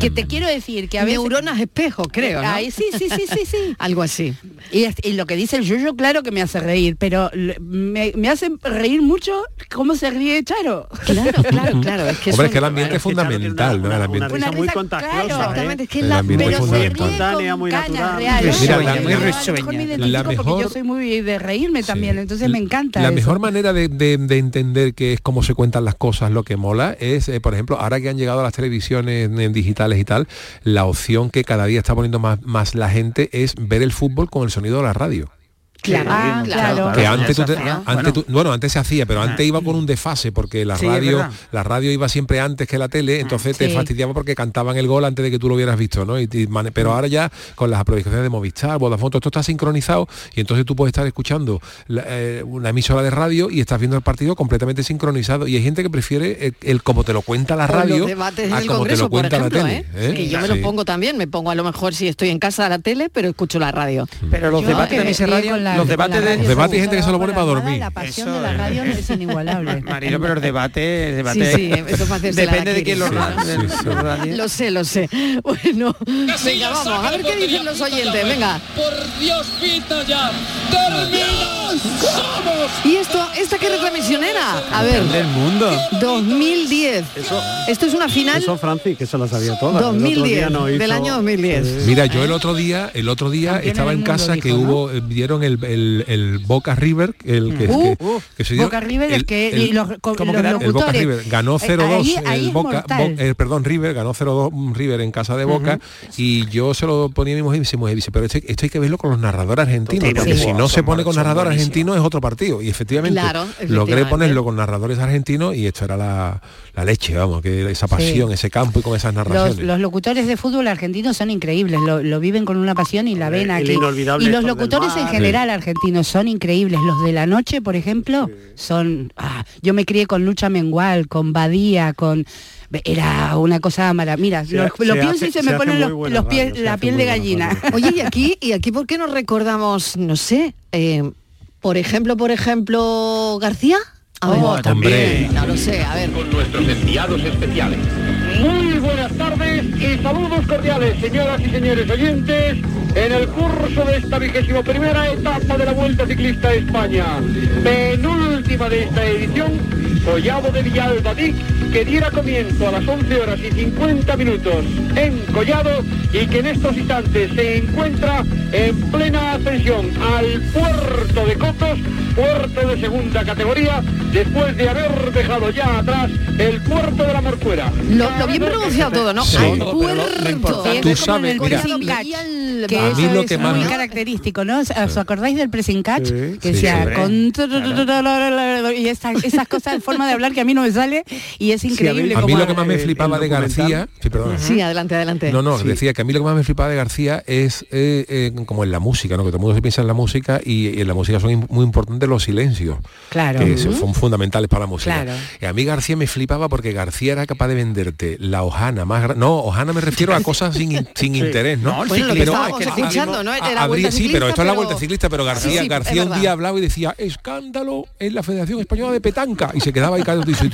Que te quiero decir que a veces... Neuronas espejo, creo, ¿no? Ay, sí, sí, sí, sí, sí. Algo así. Y, es- y lo que dice el Yuyu, claro que me hace reír, pero me, me hace reír mucho cómo se ríe Charo. Claro, claro, claro. Es que Hombre, es que el ambiente es fundamental, ¿no? El ambiente. risa muy contagiosa, claro, ¿eh? Exactamente, es que El la, ambiente pero es fundamental. muy natural. reales. Mira, Yo la- muy me mejor- yo soy muy de reírme también, entonces me encanta La eso. mejor manera de, de- de entender que es cómo se cuentan las cosas, lo que mola, es, eh, por ejemplo, ahora que han llegado a las televisiones en digitales y tal, la opción que cada día está poniendo más, más la gente es ver el fútbol con el sonido de la radio. Claro, ah, claro. que antes, se tú te- hacía. antes tú- bueno. antes se hacía pero antes iba con un desfase porque la Sí, radio la radio iba siempre antes que la tele entonces te fastidiaba porque cantaban el gol antes de que tú lo hubieras visto no Y te mane- pero ahora ya con las aplicaciones de Movistar Vodafone todo esto está sincronizado y entonces tú puedes estar escuchando la- eh, una emisora de radio y estás viendo el partido completamente sincronizado y hay gente que prefiere el, el como te lo cuenta la radio los debates en a el como te Congreso, lo por cuenta ejemplo, la ¿eh? tele ¿eh? que yo me Sí. lo pongo también, me pongo a lo mejor si estoy en casa a la tele, pero escucho la radio. Pero los Yo debates de ese radio, con la- los debates la de Los debates hay gente que se lo pone la para dormir. La pasión Eso de la radio es inigualable. Marilo, pero el debate, el debate Sí, sí, eso para hacerse la depende de quién lo lo sé, lo sé. Bueno, venga, vamos, a ver qué dicen los oyentes, venga. Por Dios, pita ya. ¿Y esto, esta qué retransmisión era? A ver, del mundo. 2010. Esto es una final Eso, Francis, que se lo sabía otro 2010, día nos del año 2010. Mira, yo el otro día, el otro día estaba en mundo, casa que dijo, ¿no? hubo, eh, dieron el, el- el Boca River, el que, Uh, que- que se dio- Boca River, el que- y los- con- ¿cómo los quedaron? el Boca. River ganó Eh, 0-2, ahí- ahí el Boca. Bo- eh, perdón, River ganó 0-2 River en casa de Boca y yo se lo ponía a mi mujer y me dice, pero esto, esto hay que verlo con los narradores argentinos, Sí, porque sí. si no se pone con narradores argentinos es otro partido y efectivamente Claro, logré efectivamente. ponerlo con narradores argentinos y esto era la, la leche, vamos, que esa pasión, ese campo y con esas narraciones. Los, los locutores de fútbol argentinos son increíbles, lo, lo viven con una pasión y la ven aquí. Y los locutores en general argentinos son increíbles. Los de la noche, por ejemplo, son... ah, yo me crié con Lucha Mengual, con Badía, con... Era una cosa maravillosa. Mira, Se- lo, se lo pienso hace- y se se me ponen los, pies, la piel de gallina. Oye, y aquí, y aquí ¿por qué no recordamos, no sé, eh, por ejemplo, por ejemplo, García? A ver, Oh, también. no lo sé, a ver. Con nuestros enviados especiales. Muy buenas tardes y saludos cordiales, señoras y señores oyentes, en el curso de esta vigésimo primera etapa de la Vuelta Ciclista a España. Penúltima de esta edición, Collado de Villalbadic, que diera comienzo a las 11 horas y 50 minutos en Collado y que en estos instantes se encuentra en plena ascensión al puerto de Cotos, puerto de segunda categoría, después de haber dejado ya atrás el puerto de la Morcuera. Lo, lo bien pronunciado todo, ¿no? Sí. Al Todo, pero lo- lo puerto. importante- Tú en sabes, el mira, que A eso mí lo es que más muy me- característico, ¿no? ¿Os acordáis del pressing catch? Sí. que Sí, decía con y esa- esas cosas, forma de hablar que a mí no me sale y es increíble A mí como lo que más me flipaba el de. García, sí, perdona. Sí, adelante, adelante. No, no, decía que a mí lo que más me flipaba de García es eh, eh, como en la música, ¿no? Que todo el mundo se piensa en la música y, y en la música son muy importantes los silencios, Claro. que son fundamentales para la música. Claro. Y a mí García me flipaba porque García era capaz de venderte la hojana más No, hojana me refiero a cosas sin, in- sin interés, ¿no? No, el Bueno, lo que Pero- estábamos es que escuchando, ¿no? a- Era habría- vuelta sí, pero esto es la vuelta ciclista, pero García, Sí, sí, García un día hablaba y decía, escándalo en la Federación Española de Petanca. Y se quedaba ahí callado y dice,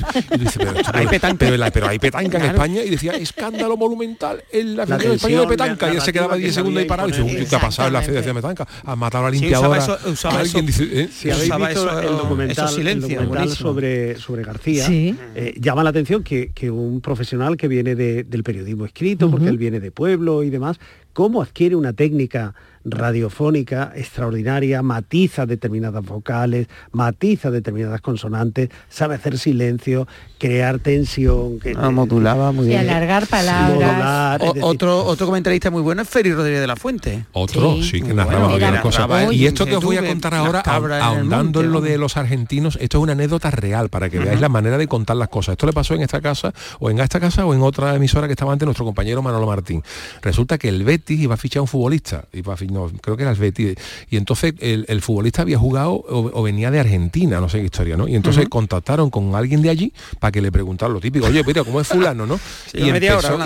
pero, esto- Hay petanca. pero, la- pero hay petanca en. España y decía, escándalo monumental en la Federación Española de Petanca. Y él se quedaba narrativa 10 que segundos ahí parado y dice, imponer. "Uy, ¿qué ha pasado en la. Federación de Petanca? Ha matado a la limpiadora. usaba eso- usaba Alguien eso. dice. Si habéis Usaba visto eso- el documental, sobre, sobre García, eh, llama la atención que, que un profesional que viene de- del periodismo escrito, porque él viene de pueblo y demás, cómo adquiere una técnica radiofónica extraordinaria, matiza determinadas vocales, matiza determinadas consonantes, sabe hacer silencio, crear tensión, que, Ah, modulaba muy y bien. alargar palabras. modular, es O- decir, otro otro comentarista muy bueno es Feri Rodríguez de la Fuente. Otro, Sí. sí, que narraba bueno. bien cosas. Y en esto que os voy a contar ahora, en ahondando monte, en lo de los argentinos, esto es una anécdota real para que veáis la manera de contar las cosas. Esto le pasó en esta casa, o en esta casa, o en otra emisora que estaba antes nuestro compañero Manolo Martín. Resulta que el Betis iba a fichar un futbolista, no, creo que era el Betis, y entonces el, futbolista había jugado o, venía de Argentina, no sé qué historia, ¿no? Y entonces contactaron con alguien de allí para que le preguntaran lo típico, oye, mira, ¿cómo es fulano, no? y,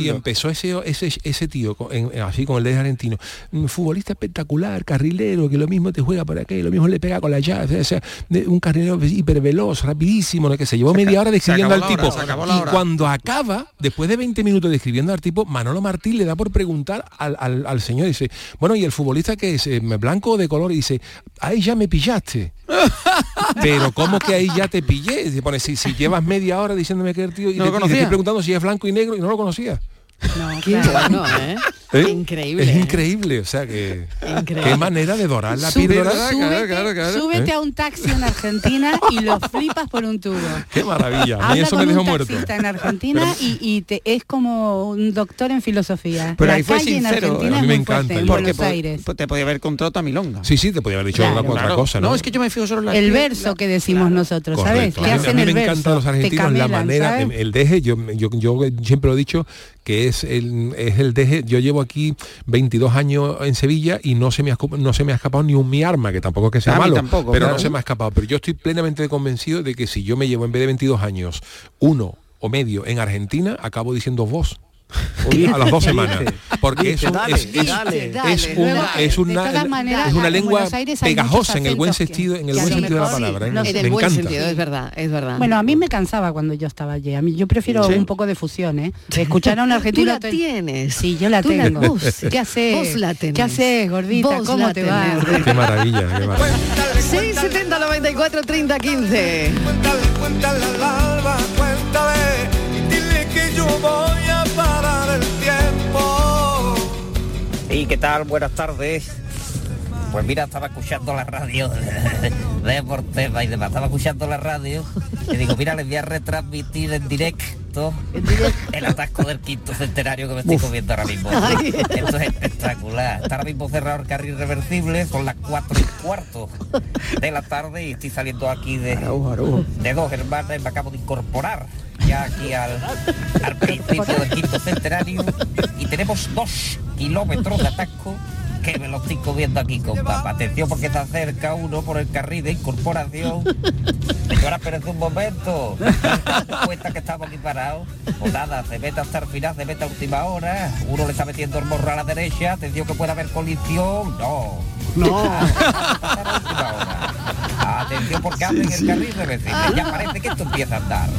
empezó, ese, ese, ese tío, así con el de argentino, un futbolista espectacular, carrilero, que lo mismo te juega por aquí, lo mismo le pega con la llave, o sea, un carrilero hiperveloz, rapidísimo, ¿no? que se llevó media hora describiendo al tipo. y cuando acaba, después de 20 minutos describiendo al tipo, Manolo Martín le da por preguntar al, señor, dice, bueno, y el futbolista que es eh, blanco de color, y dice, ahí ya me pillaste. Pero ¿cómo que ahí ya te pillé? Pone, si, si llevas media hora diciéndome que el tío y, no te, estoy preguntando si es blanco y negro y no lo conocía. No, Qué bueno, ¿eh? ¿Eh? Increíble. Es increíble, o sea que qué manera de dorar la píldora. Súbete, a un taxi en Argentina y lo flipas por un tubo. Qué maravilla. A mí eso me dejó muerto. en Argentina y, te, es como un doctor en filosofía. Pero ahí fue sincero. a mí me encanta. En Buenos Aires. Te podía haber contrato a Milonga. Sí, sí, te podía haber dicho otra cosa. ¿no? es que yo me fijo solo en la El verso que decimos nosotros, ¿sabes? ¿Qué hacen a mí me encantan los argentinos la manera, el deje, yo, yo, yo siempre lo he dicho que es el, es el deje, yo llevo aquí 22 años en Sevilla y no se me ha, no se me ha escapado ni un mi arma, que tampoco es que sea malo, pero no se me ha escapado. Pero yo estoy plenamente convencido de que si yo me llevo en vez de 22 años uno o medio en Argentina, acabo diciendo vos a las dos semanas. Porque es, una, lengua pegajosa en el buen sentido en el buen sentido de la palabra ¿eh? en el buen sentido es verdad es verdad. Bueno a mí me cansaba cuando yo estaba allí. A mí yo prefiero un poco de fusión ¿eh? escuchar a un argentino ¿Tú la tienes. Sí yo la tengo. qué haces qué haces gordita cómo te va qué maravilla qué maravilla. 670 94 30 15 cuéntale, cuéntale al alba, cuéntale. Y dile que yo voy ¿Y qué tal? Buenas tardes. Pues mira, estaba escuchando la radio de Deporteva y demás. Estaba escuchando la radio y digo, mira, les voy a retransmitir en directo el atasco del quinto centenario que me estoy comiendo ahora mismo. Esto es espectacular. Está ahora mismo cerrado el carril reversible, son las cuatro y cuarto de la tarde y estoy saliendo aquí de, de dos hermanas y me acabo de incorporar ya aquí al, al principio del quinto centenario y tenemos dos kilómetros de atasco que me lo estoy comiendo aquí con papa. Atención porque está cerca uno por el carril de incorporación. Señora, espérate un momento. cuenta que estamos aquí parados? Pues nada, se mete hasta el final, se mete a última hora. Uno le está metiendo el morro a la derecha. Atención que puede haber colisión. No. No. Atención porque abren el carril de Ya parece que esto empieza a andar.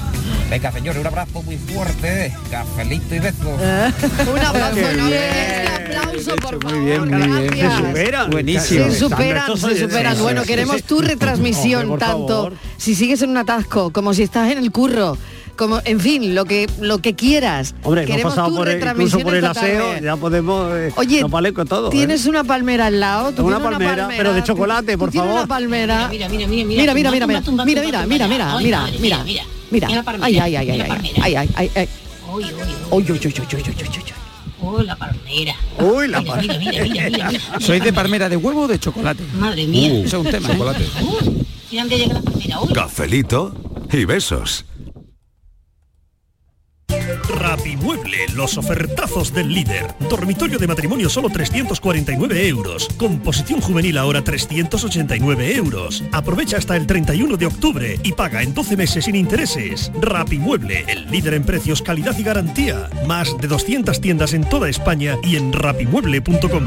Venga, señores, un abrazo muy fuerte, cafelito y besos. Un abrazo enorme, este aplauso, por favor. Muy bien, muy bien. Se superan. Buenísimo. Se superan, se superan. Bueno, queremos tu retransmisión Hombre, tanto favor. si sigues en un atasco como si estás en el curro. Como, en fin, lo que lo que quieras. Hombre, Queremos hemos pasado por el, por el aseo, ya podemos eh, Oye, no vale con todo. Tienes eh? una palmera al lado, ¿Tú una, palmera, una, palmera, pero de chocolate, por ¿tú favor. Una palmera. Mira, mira, mira, mira. Mira, mira, mira, mira. Mira, mira, mira, mira, mira, mira ay ay ay ay ay ay ay ay Uy, uy, uy, uy, uy, uy, uy, uy, la palmera. Uy, la palmera. Mira, mira, mira, mira, ¿Sois de palmera de huevo o de chocolate? Madre mía. Uh, eso es un tema. Chocolate. Uh, mira. Cafelito y besos. Rapimueble, los ofertazos del líder. Dormitorio de matrimonio solo 349 euros. Composición juvenil ahora 389 euros. Aprovecha hasta el 31 de octubre y paga en 12 meses sin intereses. Rapimueble, el líder en precios, calidad y garantía. Más de 200 tiendas en toda España y en rapimueble.com.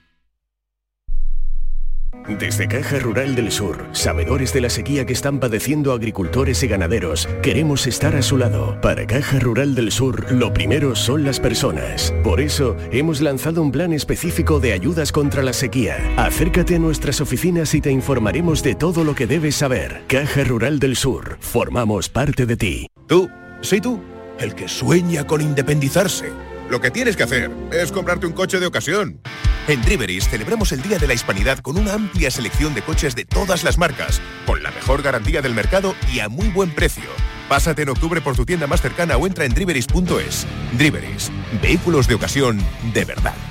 Desde Caja Rural del Sur, sabedores de la sequía que están padeciendo agricultores y ganaderos, queremos estar a su lado. Para Caja Rural del Sur, lo primero son las personas. Por eso, hemos lanzado un plan específico de ayudas contra la sequía. Acércate a nuestras oficinas y te informaremos de todo lo que debes saber. Caja Rural del Sur, formamos parte de ti. Tú, sí tú, el que sueña con independizarse. Lo que tienes que hacer es comprarte un coche de ocasión. En Driveris celebramos el Día de la Hispanidad con una amplia selección de coches de todas las marcas, con la mejor garantía del mercado y a muy buen precio. Pásate en octubre por tu tienda más cercana o entra en driveris.es. Driveris, vehículos de ocasión de verdad.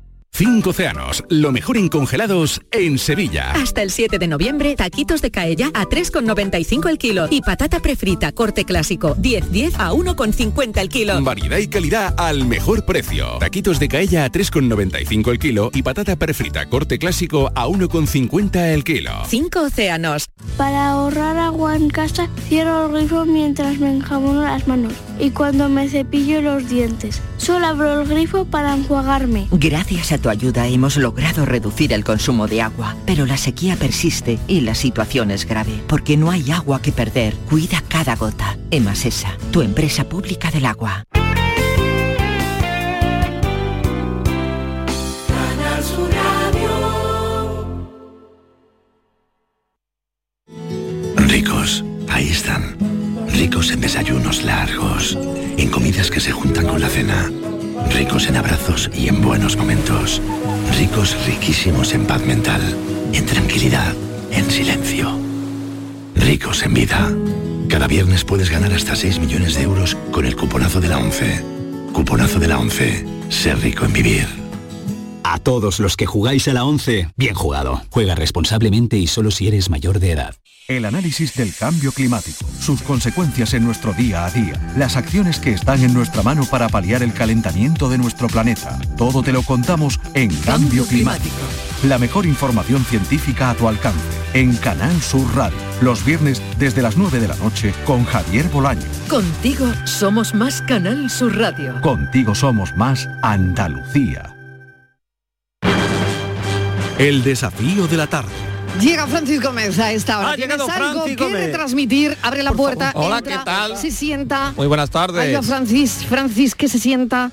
Cinco océanos, lo mejor en congelados en Sevilla. Hasta el 7 de noviembre, taquitos de caella a 3,95 el kilo y patata prefrita corte clásico 10-10 a 1,50 el kilo. Variedad y calidad al mejor precio. Taquitos de caella a 3,95 el kilo y patata prefrita corte clásico a 1,50 el kilo. Cinco océanos. Para ahorrar agua en casa, cierro el grifo mientras me enjabono las manos y cuando me cepillo los dientes. Solo abro el grifo para enjuagarme. Gracias a tu ayuda hemos logrado reducir el consumo de agua, pero la sequía persiste y la situación es grave, porque no hay agua que perder. Cuida cada gota. Emasesa, tu empresa pública del agua. Ricos, ahí están. Ricos en desayunos largos, en comidas que se juntan con la cena. Ricos en abrazos y en buenos momentos. Ricos riquísimos en paz mental, en tranquilidad, en silencio. Ricos en vida. Cada viernes puedes ganar hasta 6 millones de euros con el cuponazo de la 11. Cuponazo de la 11. Ser rico en vivir. A todos los que jugáis a la 11, bien jugado. Juega responsablemente y solo si eres mayor de edad. El análisis del cambio climático, sus consecuencias en nuestro día a día, las acciones que están en nuestra mano para paliar el calentamiento de nuestro planeta. Todo te lo contamos en Cambio Climático. La mejor información científica a tu alcance en Canal Sur Radio. Los viernes desde las 9 de la noche con Javier Bolaño. Contigo somos más Canal Sur Radio. Contigo somos más Andalucía. El desafío de la tarde. Llega Francisco Gómez a esta hora. Ha ¿Tienes llegado algo Francis que Gómez. retransmitir? Abre la puerta. Hola, entra, ¿qué tal? Se sienta. Muy buenas tardes. Va Francis, Francis que se sienta.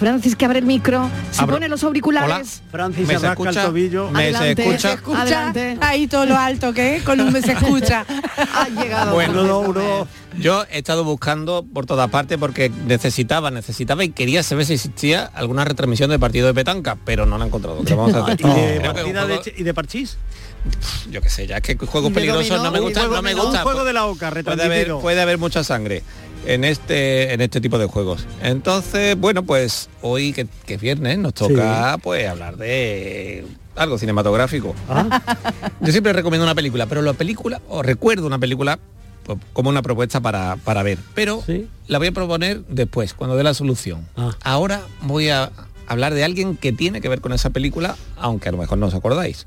Francis que abre el micro. Se Abro- pone los auriculares. Francis ¿Me se rasca el escucha? tobillo. ¿Me se Adelante. escucha? Se escucha. Adelante. Ahí todo lo alto que es, con un me se escucha. Ha llegado. Bueno, no. Yo he estado buscando por todas partes porque necesitaba, necesitaba y quería saber si existía alguna retransmisión de partido de petanca, pero no la he encontrado. ¿Qué vamos a hacer? ¿Y de un partida de juego- ch- y de parchís? yo qué sé, ya es que juegos peligrosos no me un gustan, no me un gusta. juego de la oca, puede haber, puede haber mucha sangre en este en este tipo de juegos. Entonces, bueno, pues hoy que, que es viernes nos toca pues hablar de algo cinematográfico. Ah. Yo siempre recomiendo una película, pero la película, o recuerdo una película pues, como una propuesta para, para ver. Pero la voy a proponer después, cuando dé la solución. Ah. Ahora voy a hablar de alguien que tiene que ver con esa película, aunque a lo mejor no os acordáis.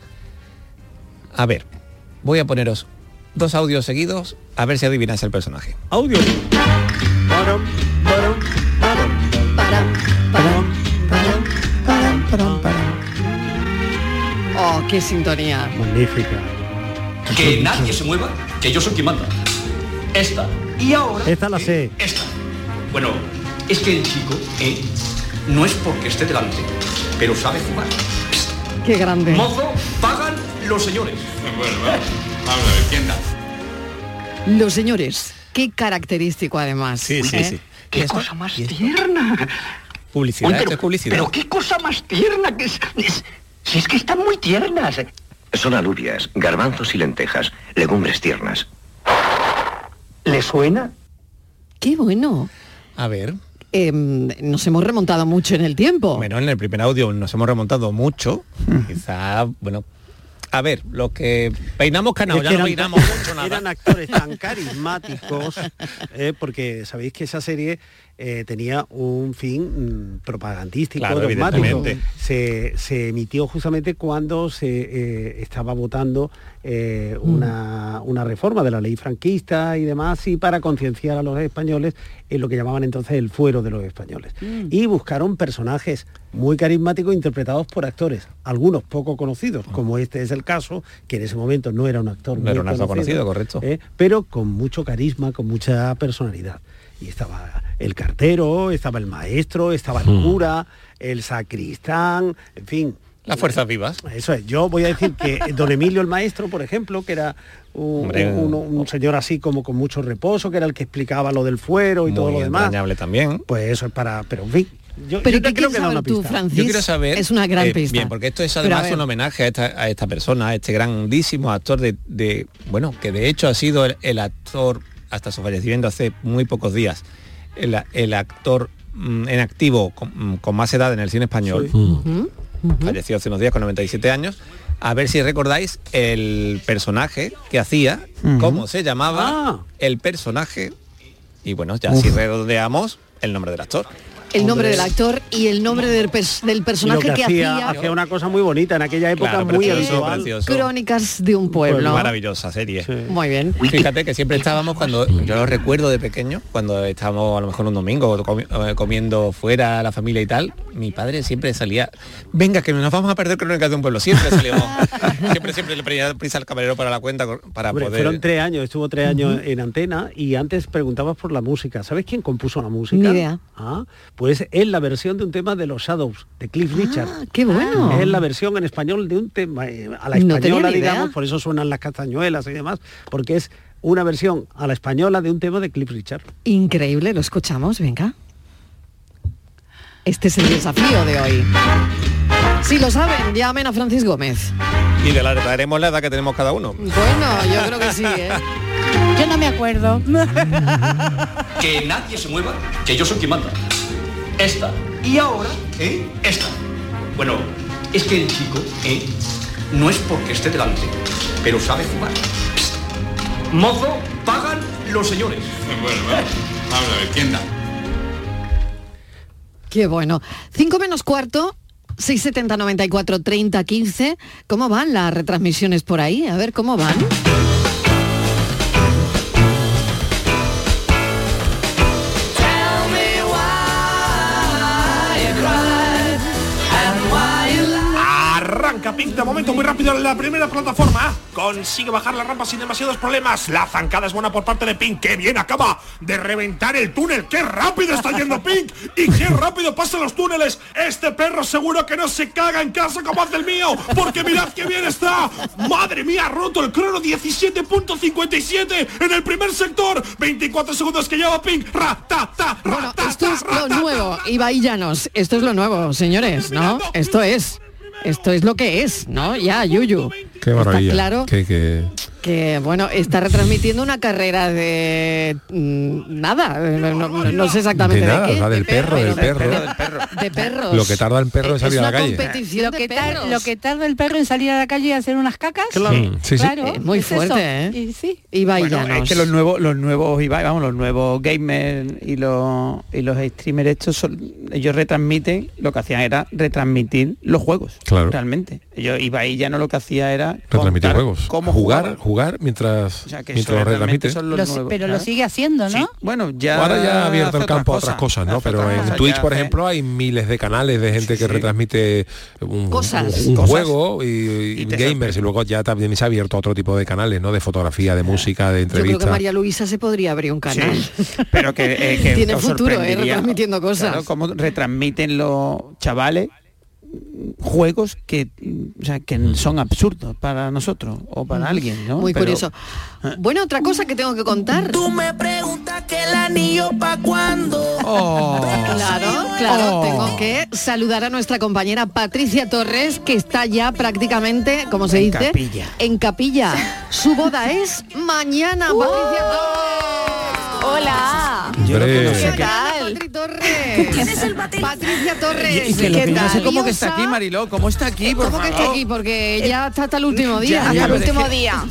A ver, voy a poneros dos audios seguidos a ver si adivináis el personaje. Audio. Oh, qué sintonía. Magnífica. Que nadie se mueva, que yo soy quien manda. Esta. Y ahora. Esta la sé. Esta. Bueno, es que el chico eh, no es porque esté delante, pero sabe jugar. Qué grande. Mozo, pagan los señores. Bueno, vamos, vamos a ver, ¿quién da? Los señores, qué característico además. Sí, sí, ¿eh? sí. Qué cosa más tierna. Publicidad, Uy, pero, es publicidad. pero qué cosa más tierna que es, es- Si es que están muy tiernas. Son alubias, garbanzos y lentejas, legumbres tiernas. ¿Le suena? Qué bueno. A ver. Em, nos hemos remontado mucho en el tiempo. Bueno, en el primer audio nos hemos remontado mucho. Hmm. Quizá, bueno. A ver, lo que peinamos canao, Es ya no peinamos mucho nada. Eran actores tan carismáticos, eh, porque sabéis que esa serie eh, tenía un fin mm, propagandístico, Claro, dogmático. Se, se emitió justamente cuando se eh, estaba votando eh, Mm. una, una reforma de la ley franquista y demás, y para concienciar a los españoles en lo que llamaban entonces el fuero de los españoles. Mm. Y buscaron personajes muy carismáticos interpretados por actores, algunos poco conocidos, como este es el caso, que en ese momento no era un actor No muy era un actor conocido, correcto. pero con mucho carisma, con mucha personalidad. Y estaba el cartero, estaba el maestro, estaba el Hmm. cura, el sacristán, en fin, Las fuerzas vivas. Eso es. Yo voy a decir que don Emilio el maestro, por ejemplo, que era un, un- un señor así como con mucho reposo, que era el que explicaba lo del fuero y todo lo demás. también. Pues eso es para. Pero en fin. Yo, Pero yo ¿qué creo quieres que da saber una tú, pista. Francis? Yo quiero saber... Es una gran eh, pista. Bien, porque esto es además un homenaje a esta, a esta persona, a este grandísimo actor de, de- Bueno, que de hecho ha sido el, el actor, hasta su fallecimiento hace muy pocos días, el, el actor mm, en activo con, mm, con más edad en el cine español. Falleció hace unos días con 97 años. A ver si recordáis el personaje que hacía, cómo se llamaba Ah. el personaje. Y bueno, ya si redondeamos el nombre del actor. El nombre del actor y el nombre del, pers- personaje que que, hacía, hacía, una cosa muy bonita en aquella época Claro, muy precioso, habitual. precioso. Crónicas de un pueblo. Maravillosa serie. Muy bien. Fíjate que siempre estábamos cuando, yo lo recuerdo de pequeño, cuando estábamos a lo mejor un domingo eh, comiendo fuera la familia y tal, mi padre siempre salía, venga que nos vamos a perder crónicas de un pueblo, siempre salíamos, siempre, siempre le pedía prisa al camarero para la cuenta para Hombre, poder... fueron tres años, estuvo tres años en antena y antes preguntabas por la música. ¿Sabes quién compuso la música? Ni idea. Ah, pues es la versión de un tema de los Shadows, de Cliff Richard. Ah, qué bueno. Es la versión en español de un tema, eh, a la española, digamos, por eso suenan las castañuelas y demás, porque es una versión a la española de un tema de Cliff Richard. Increíble, lo escuchamos, venga. Este es el desafío de hoy. Si lo saben, llamen a Francis Gómez. Y le daremos la edad que tenemos cada uno. Bueno, yo creo que sí, ¿eh? Yo no me acuerdo. Que nadie se mueva, que yo soy quien manda. Esta. Y ahora, ¿eh? Esta. Bueno, es que el chico, ¿eh? No es porque esté delante, pero sabe jugar. Psst. Mozo, pagan los señores. Bueno, bueno. Vamos a ver, ¿quién da? Qué bueno. 5 menos cuarto, 670 94 30 15. ¿Cómo van las retransmisiones por ahí? A ver cómo van. Pink de momento muy rápido en la primera plataforma. Consigue bajar la rampa sin demasiados problemas. La zancada es buena por parte de Pink. Que bien acaba de reventar el túnel. ¡Qué rápido está yendo Pink! ¡Y qué rápido pasan los túneles! Este perro seguro que no se caga en casa como hace el mío. Porque mirad qué bien está. ¡Madre mía! Ha roto el crono 17.57 en el primer sector. 24 segundos que lleva Pink. Ra, ta, ta, ra, Bueno, ta, esto es lo nuevo, Ibai Llanos. Esto es lo nuevo, señores, ¿no? Esto es. Esto es lo que es, ¿no? Ya, Yuyu. Qué maravilla. Está claro Que- que- que, bueno, está retransmitiendo una carrera de mm, nada, no, no- no sé exactamente de de, nada, qué. o sea, del perro, del perro. De perros. Lo que tarda el perro en Es salir a la calle. competición Lo que, lo tarda el perro en salir a la calle y hacer unas cacas. Claro. Mm, sí, sí. Claro, Es muy es fuerte, eso. ¿eh? Y sí. Ibai Bueno, es que los nuevos, los nuevos Ibai, vamos, los nuevos gamers y los y los streamers estos son- ellos retransmiten, lo que hacían era retransmitir los juegos. Claro. Realmente. Ellos, Ibai ya no lo que hacía era Retransmitir juegos. cómo jugar. Jugar mientras, O sea, que mientras lo retransmite. son los Lo- nuevos, pero lo ¿sabes? sigue haciendo, ¿no? Sí, bueno, ya Ahora ya ha abierto el campo a otras cosas, ¿no? Pero en cosas, Twitch, ya por hace- ejemplo, hay miles de canales de gente que retransmite un, Cosas. un Cosas. juego y, gamers y luego ya también se ha abierto otro tipo de canales, ¿no? De fotografía, de música, de Yo creo que entrevistas. María Luisa se podría abrir un canal. pero que, eh, que Tiene futuro, ¿eh? Retransmitiendo cosas. Claro, cómo retransmiten los chavales juegos que mm, o sea, que son absurdos para nosotros o para alguien, ¿no? Muy Pero- curioso. Bueno, otra cosa que tengo que contar. Tú me preguntas que el anillo pa' cuando. Claro, claro, Oh. tengo que saludar a nuestra compañera Patricia Torres, que está ya prácticamente, como se En dice, capilla. en capilla. Su boda es mañana, Patricia Torres. Hola. Yo lo Hombre. conozco. ¿Qué tal, Patri Torres? Patricia Torres. Y, y que lo ¿qué que no sé tal? cómo que está aquí, Mariló, ¿cómo está aquí, por ¿Cómo que está aquí? Porque ya está hasta el último día. Ya, Hasta ya, el es último día.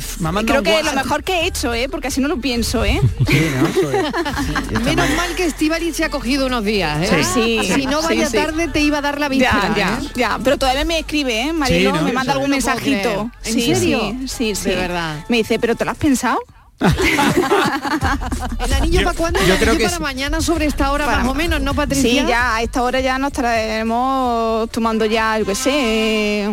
Creo que es lo mejor que he hecho, ¿eh? Porque así no lo pienso, ¿eh? Sí, ¿no? Pues, Menos mal que Estivali se ha cogido unos días, ¿eh? Sí. Si no vaya sí. tarde te iba a dar la víspera, Ya, ya, ¿eh? ya. Pero todavía me escribe, ¿eh? ¿no? me manda algún mensajito. ¿En Sí, serio? Sí, sí, sí. De verdad. Me dice, ¿pero te lo has pensado? ¿El anillo Yo- para cuándo? yo ¿El creo anillo que para sí. mañana sobre esta hora Para- más o menos, ¿no, Patricia? Sí, ya a esta hora ya nos estaremos tomando ya, yo qué sé,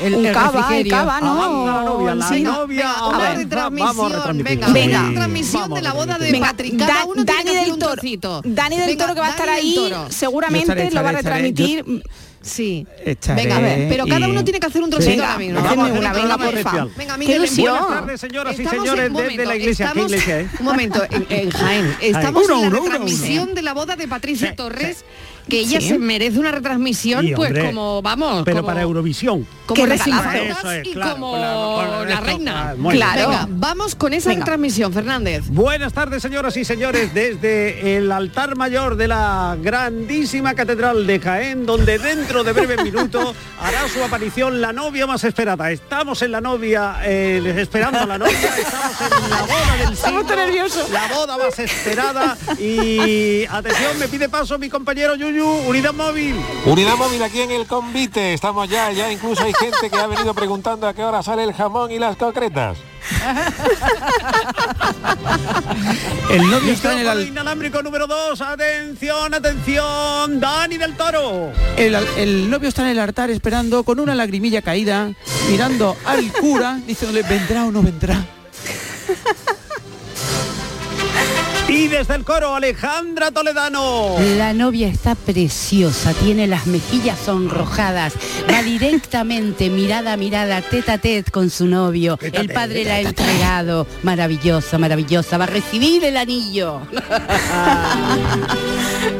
El- un el cava, el cava, ¿no? Ah, la novia, la Sí, ¿no? novia. Venga, A una ver, retransmisión, vamos a retransmitir. venga. Venga. Una transmisión de la boda de Venga, Patrick. Cada Da- uno tiene Dani hacer del un Toro. trocito. Dani del Venga, Toro que va a estar ahí, seguramente Yo estaré, lo va a estaré, estaré. retransmitir. Sí. Estaré Venga, a ver, pero cada y- uno tiene que hacer un trocito Venga, hacedme Vamos, una, venga, venga, porfa. Venga, Qué Miguel, ilusión. buenas tardes, señoras y Estamos señores, en- un desde momento, la iglesia. ¿Qué estamos- iglesia es? Un momento, en, en Jaén. Estamos Uno, en la uno, uno, retransmisión uno. de la boda de Patricia Torres, que ella Sí. se merece una retransmisión, Sí, pues hombre, como, vamos, Pero como, para Eurovisión. como las es, y claro, la- reina. ah, bien. Venga, vamos con esa Venga. retransmisión, Fernández. Buenas tardes, señoras y señores, desde el altar mayor de la grandísima catedral de Jaén, donde dentro de breves minutos hará su aparición la novia más esperada. Estamos en la novia, eh, esperando a la novia, estamos en la boda del siglo, la boda más esperada y atención, me pide paso mi compañero Yuyu, Unidad Móvil. Unidad móvil aquí en el convite, estamos ya, ya incluso hay gente que ha venido preguntando a qué hora sale el jamón y las concretas. El novio está en el, al- inalámbrico número 2, atención, atención, Dani del Toro. el el novio está en el altar esperando con una lagrimilla caída, mirando al cura, diciéndole, ¿vendrá o no vendrá? Y desde el coro, Alejandra Toledano. La novia está preciosa, tiene las mejillas sonrojadas, va directamente mirada a mirada, tete a tete con su novio. El padre la ha entregado, maravillosa, maravillosa, va a recibir el anillo.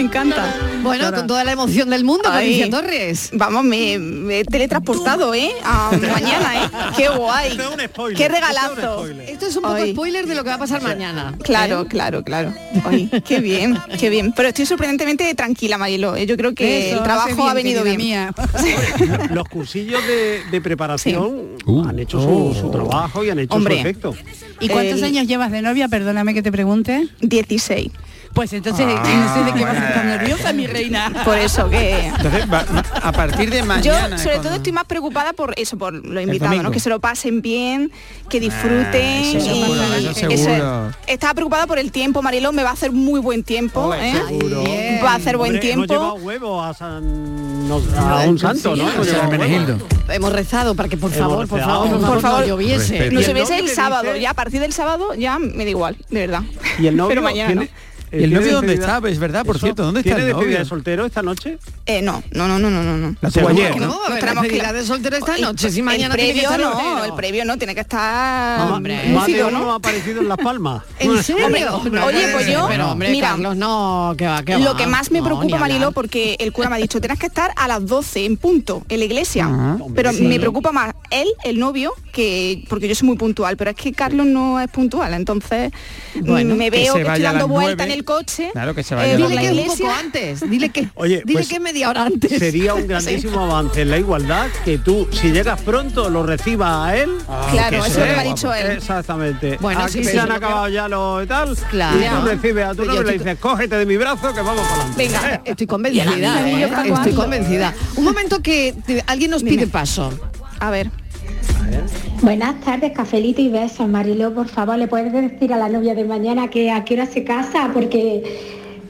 Me encanta. Bueno, con toda la emoción del mundo. Patricia Torres. Vamos, me, me he teletransportado, ¿eh? A mañana, ¿eh? Qué guay. Esto es un spoiler, Qué esto es un regalazo. spoiler. Esto es un poco spoiler de lo que va a pasar mañana. Claro, ¿eh? claro, claro. Ay, qué bien, qué bien. Pero estoy sorprendentemente tranquila, Marilo. ¿eh? Yo creo que Eso, el trabajo bien, ha venido bien. mía. Los cursillos de, de preparación Uh. han hecho su, su trabajo y han hecho Hombre. su efecto. ¿Y cuántos El- años llevas de novia? Perdóname que te pregunte. 16. Pues entonces, no sé de qué vas a estar nerviosa, mi reina. Por eso que... Entonces, va- a partir de Yo mañana... sobre cuando- todo estoy más preocupada por eso, por lo invitado, domingo. ¿no? Que se lo pasen bien, que disfruten. eso y- seguro, eso seguro. es. Estaba preocupada por el tiempo, Mariló, me va a hacer muy buen tiempo. ¿eh? Va a hacer buen Hombre, hemos tiempo. huevo a, San, nos- a un santo, ¿no? sí, Hemos. Hemos rezado para que por Hemos favor, por favor, por Por favor, favor. no lloviese. Respeto. No Y se el sábado, ya a partir del sábado ya me da igual, de verdad. Y el novio Pero mañana no. Eh, ¿Y el novio dónde está? Es verdad, por Eso, cierto, ¿dónde está ¿Tiene el despedida novio? de soltero esta noche? Eh, no, no, no, no, no, no, no. La tuvo ayer, ¿no? No, tenemos que- de soltero esta El- noche, si mañana el tiene que previo estar no, el previo no, tiene que estar hombre, uno ¿no? ha aparecido en Las Palmas. ¿En serio? Oye, pues yo- Pero hombre, mira, Carlos, no, que va, que Lo va. que más me preocupa. Mariló, porque el cura me ha dicho, tienes que estar a las 12 en punto, en la iglesia. Ajá. Pero me preocupa más él, el novio, que porque yo soy muy puntual, pero es que Carlos no es puntual, entonces Bueno, me veo que, estoy dando vuelta en nueve. El coche. Claro que se eh, vaya las Dile la que un poco antes, dile que, Oye, dile pues que media hora antes. Sería un grandísimo avance en la igualdad que tú, si llegas pronto, lo recibas a él. Claro, que eso sea lo ha dicho él. Exactamente. Bueno, Aquí sí, se sí, han acabado ya los y tal. Claro. Y tú recibes a tu novio y le dices, cógete de mi brazo que vamos para adelante. Venga, estoy convencida, ¿eh? estoy convencida. Un momento que alguien nos pide paso. A ver. Buenas tardes, cafelito y besos. Mariló, por favor, ¿le puedes decir a la novia de mañana que a qué hora se casa? Porque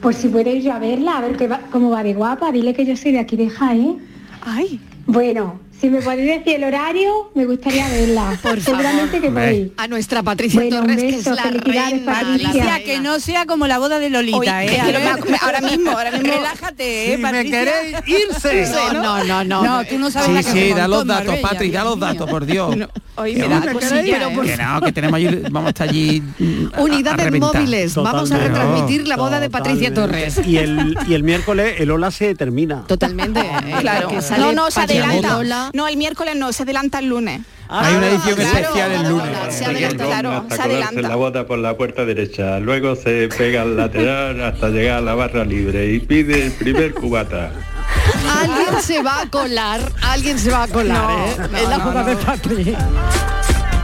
por si puedo ir yo a verla, a ver qué va- cómo va de guapa. Dile que yo soy de aquí de Jaén. Ay. Bueno, si me podéis decir el horario, me gustaría verla. Por Seguramente que voy. A nuestra Patricia Bueno, Torres, que es beso, la felicidades, reina, Patricia. la que no sea como la boda de Lolita, Oye, ¿eh? me- ahora mismo, ahora mismo. Relájate, Si ¿eh, me Patricia? queréis irse. No, no, no, no. No, tú no sabes Sí, la que sí, da los datos, Marbella, Patri, da los datos, por Dios. Oye, Que me da no, cosilla, ¿eh? por que no, que tenemos allí, vamos a estar allí a- a Unidades móviles. Vamos a retransmitir la boda de Patricia. Torres. Y el, y el miércoles el Ola se termina. Totalmente. eh, Claro. que sale No, no, se adelanta. No, el miércoles no, se adelanta el lunes. Hay una edición claro, especial el claro, lunes. claro, Se adelanta, claro, hasta se adelanta. la bota por la puerta derecha, luego se pega al lateral hasta llegar a la barra libre y pide el primer cubata. Alguien se va a colar, alguien se va a colar, No, ¿eh? no, en la no, boda no. de Patri.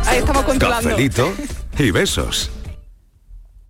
Ahí estamos controlando. Cafelito y besos.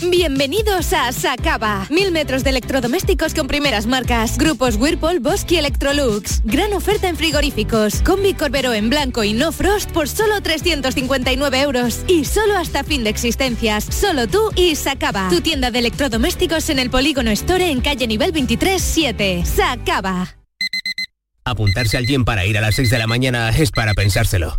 Bienvenidos a Sacaba. Mil metros de electrodomésticos con primeras marcas. Grupos Whirlpool, Bosque y Electrolux. Gran oferta en frigoríficos. Combi Corbero en blanco y no frost por solo 359 euros. Y solo hasta fin de existencias. Solo tú y Sacaba. Tu tienda de electrodomésticos en el Polígono Store en calle nivel 23 7. Sacaba. Apuntarse al gym para ir a las 6 de la mañana es para pensárselo.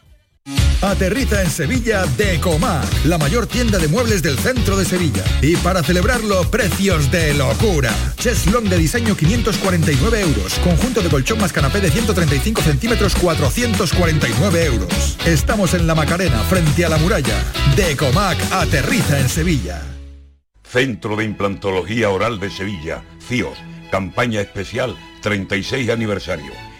Aterriza en Sevilla Decomac, la mayor tienda de muebles del centro de Sevilla. Y para celebrarlo, precios de locura. Cheslong de diseño 549 euros. Conjunto de colchón más canapé de 135 centímetros 449 euros. Estamos en la Macarena, frente a la muralla. Decomac aterriza en Sevilla. Centro de Implantología Oral de Sevilla, CIOS. Campaña especial 36 aniversario.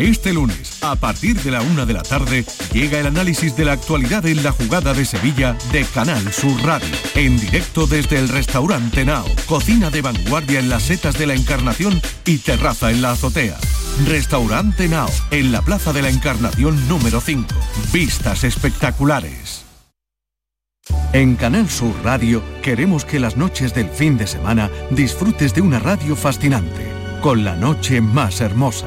Este lunes, a partir de la una de la tarde, llega el análisis de la actualidad en la jugada de Sevilla de Canal Sur Radio. En directo desde el restaurante Nao, cocina de vanguardia en las setas de la Encarnación y terraza en la azotea. Restaurante Nao, en la Plaza de la Encarnación número 5. Vistas espectaculares. En Canal Sur Radio queremos que las noches del fin de semana disfrutes de una radio fascinante, con la noche más hermosa.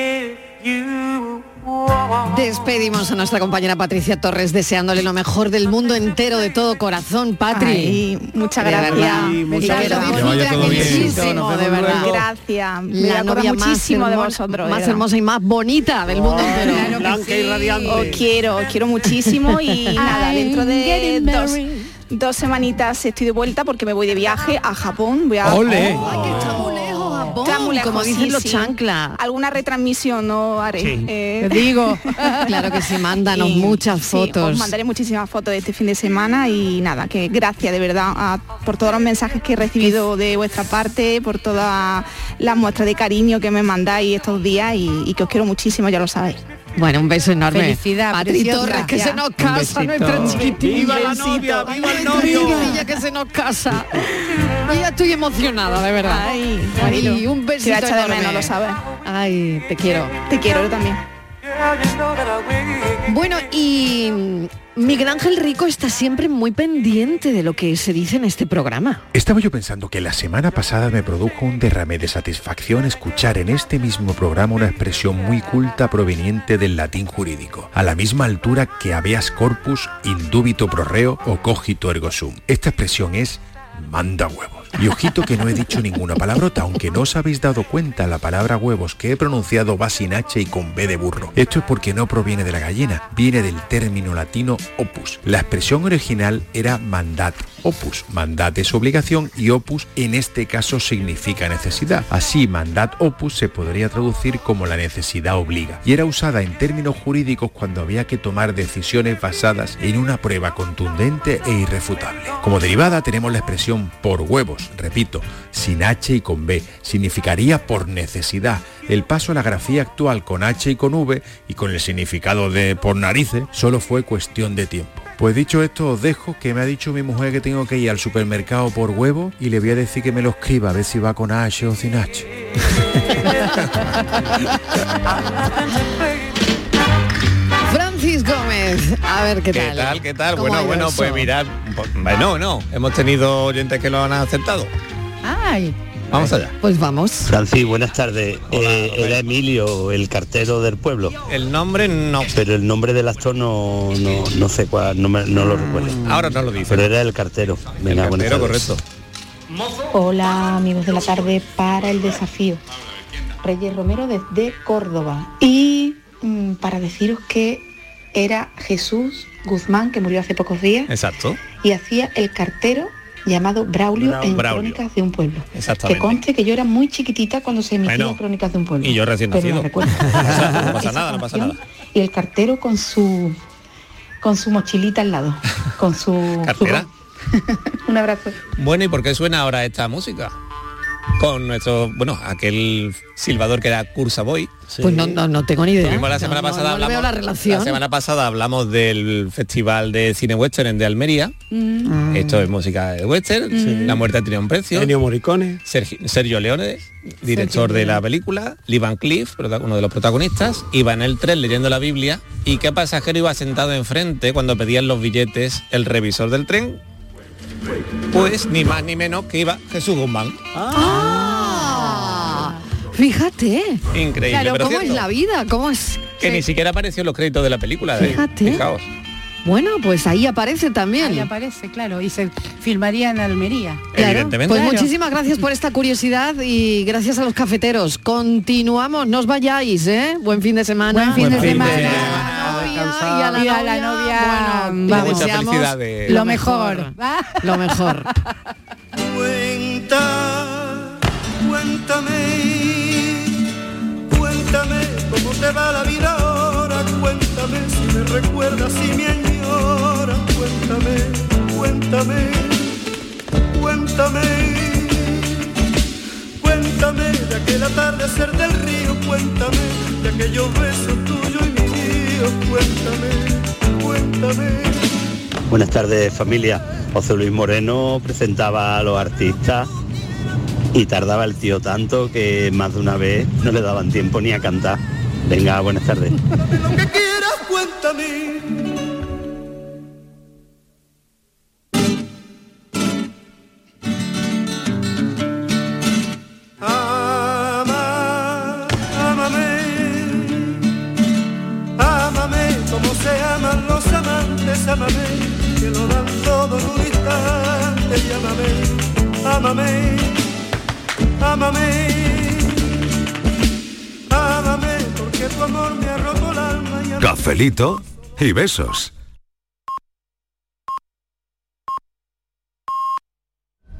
Despedimos a nuestra compañera Patricia Torres deseándole lo mejor del mundo entero de todo corazón, Patri. Ay, muchas gracias. muchas gracias. de verdad. Gracias. Me La novia más muchísimo de hermosa- vosotros. más hermosa y más bonita del mundo entero. blanca y radiante. Os quiero, os quiero muchísimo y nada, dentro de dos, dos semanitas estoy de vuelta porque me voy de viaje a Japón. Voy a, ¡Ole! Oh, Como dicen sí, los sí. chanclas. Alguna retransmisión no haré. Sí. eh. Te digo. Claro que sí, mándanos muchas sí, fotos. os mandaré muchísimas fotos de este fin de semana y nada, que gracias de verdad a- por todos los mensajes que he recibido de vuestra parte, por todas las muestras de cariño que me mandáis estos días y, y que os quiero muchísimo, ya lo sabéis. Bueno, un beso enorme. Felicidad, Patri. Torres, que se nos casa, nuestra chiquitina. ¡Viva la novia, viva el novio! chiquitilla que se nos casa. Yo ya estoy emocionada, de verdad. Ay, Ay, un te besito a echar de enorme. menos, lo sabes. Ay, te quiero. Te quiero yo también. Bueno, y Miguel Ángel Rico está siempre muy pendiente de lo que se dice en este programa. Estaba yo pensando que la semana pasada me produjo un derrame de satisfacción escuchar en este mismo programa una expresión muy culta proveniente del latín jurídico, a la misma altura que habeas corpus, indubito pro reo o cogito ergo sum. Esta expresión es manda huevos. Y ojito que no he dicho ninguna palabrota, aunque no os habéis dado cuenta la palabra huevos que he pronunciado va sin H y con B de burro. Esto es porque no proviene de la gallina, viene del término latino opus. La expresión original era mandat opus. Mandat es obligación y opus en este caso significa necesidad. Así, mandat opus se podría traducir como la necesidad obliga y era usada en términos jurídicos cuando había que tomar decisiones basadas en una prueba contundente e irrefutable. Como derivada tenemos la expresión por huevos, repito, sin H y con B, significaría por necesidad. El paso a la grafía actual con H y con V y con el significado de por narices solo fue cuestión de tiempo. Pues dicho esto, os dejo que me ha dicho mi mujer que tengo que ir al supermercado por huevo y le voy a decir que me lo escriba a ver si va con H o sin H. Francis Gómez, a ver qué ¿Qué tal. tal? ¿Qué tal? ¿Cómo Bueno, bueno, eso? pues mirad, pues, bueno, no, hemos tenido oyentes que lo han aceptado. Ay, Vamos allá. Pues vamos. Francis, buenas tardes. Eh, era Emilio, el cartero del pueblo. El nombre no. Pero el nombre del actor no, no, no sé cuál, no, me- no lo recuerdo. Ahora no lo dice. Pero era el cartero. Venga, buenas cartero, correcto. Hola amigos de la tarde para el desafío. Reyes Romero desde Córdoba. Y mm, para deciros que era Jesús Guzmán, que murió hace pocos días, Exacto. y hacía el cartero llamado Braulio Brau- en Braulio. Crónicas de un Pueblo. Que conste que yo era muy chiquitita cuando se emitía Bueno, Crónicas de un Pueblo. Y yo recién Pero la nacido. recuerdo. Exacto, no pasa nada, no pasa nada. Y el cartero con su con su mochilita al lado, con su, su Cartera. Un abrazo. Bueno, ¿y por qué suena ahora esta música? Con nuestro, bueno, aquel silbador que era Cursa Boy. Pues no, no, no tengo ni idea. La semana No, pasada hablamos, la relación. semana pasada hablamos del Festival de Cine Western de Almería. Mm. Esto es música de western. Sí. La muerte tiene un precio. Ennio Morricone. Sergio, Sergio Leone, director de la película. Lee Van Cleef, uno de los protagonistas. Iba en el tren leyendo la Biblia. ¿Y qué pasajero iba sentado enfrente cuando pedían los billetes el revisor del tren? Pues ni más ni menos que iba Jesús Guzmán. Ah, fíjate. Increíble, Claro, pero ¿cómo cierto. es la vida? ¿Cómo es? Que ni siquiera apareció en los créditos de la película. Fíjate. Fijaos. Bueno, pues ahí aparece también. Ahí aparece, claro, y se filmaría en Almería. Claro. Pues Claro. muchísimas gracias por esta curiosidad y gracias a los cafeteros. Continuamos, no os vayáis, ¿eh? Buen fin de semana. Buen fin de semana. Y a la Y a la novia, novia, bueno, vamos. Muchas deseamos felicidades. Lo mejor. Lo mejor. Cuenta, cuéntame, cuéntame cómo te va la vida ahora, cuéntame si me recuerdas y me añoras, cuéntame, cuéntame, cuéntame, cuéntame de aquel atardecer del río, cuéntame de aquellos besos cuéntame, cuéntame. Buenas tardes familia. José Luis Moreno presentaba a los artistas y tardaba el tío tanto que más de una vez no le daban tiempo ni a cantar. Venga, buenas tardes. Cafelito y besos.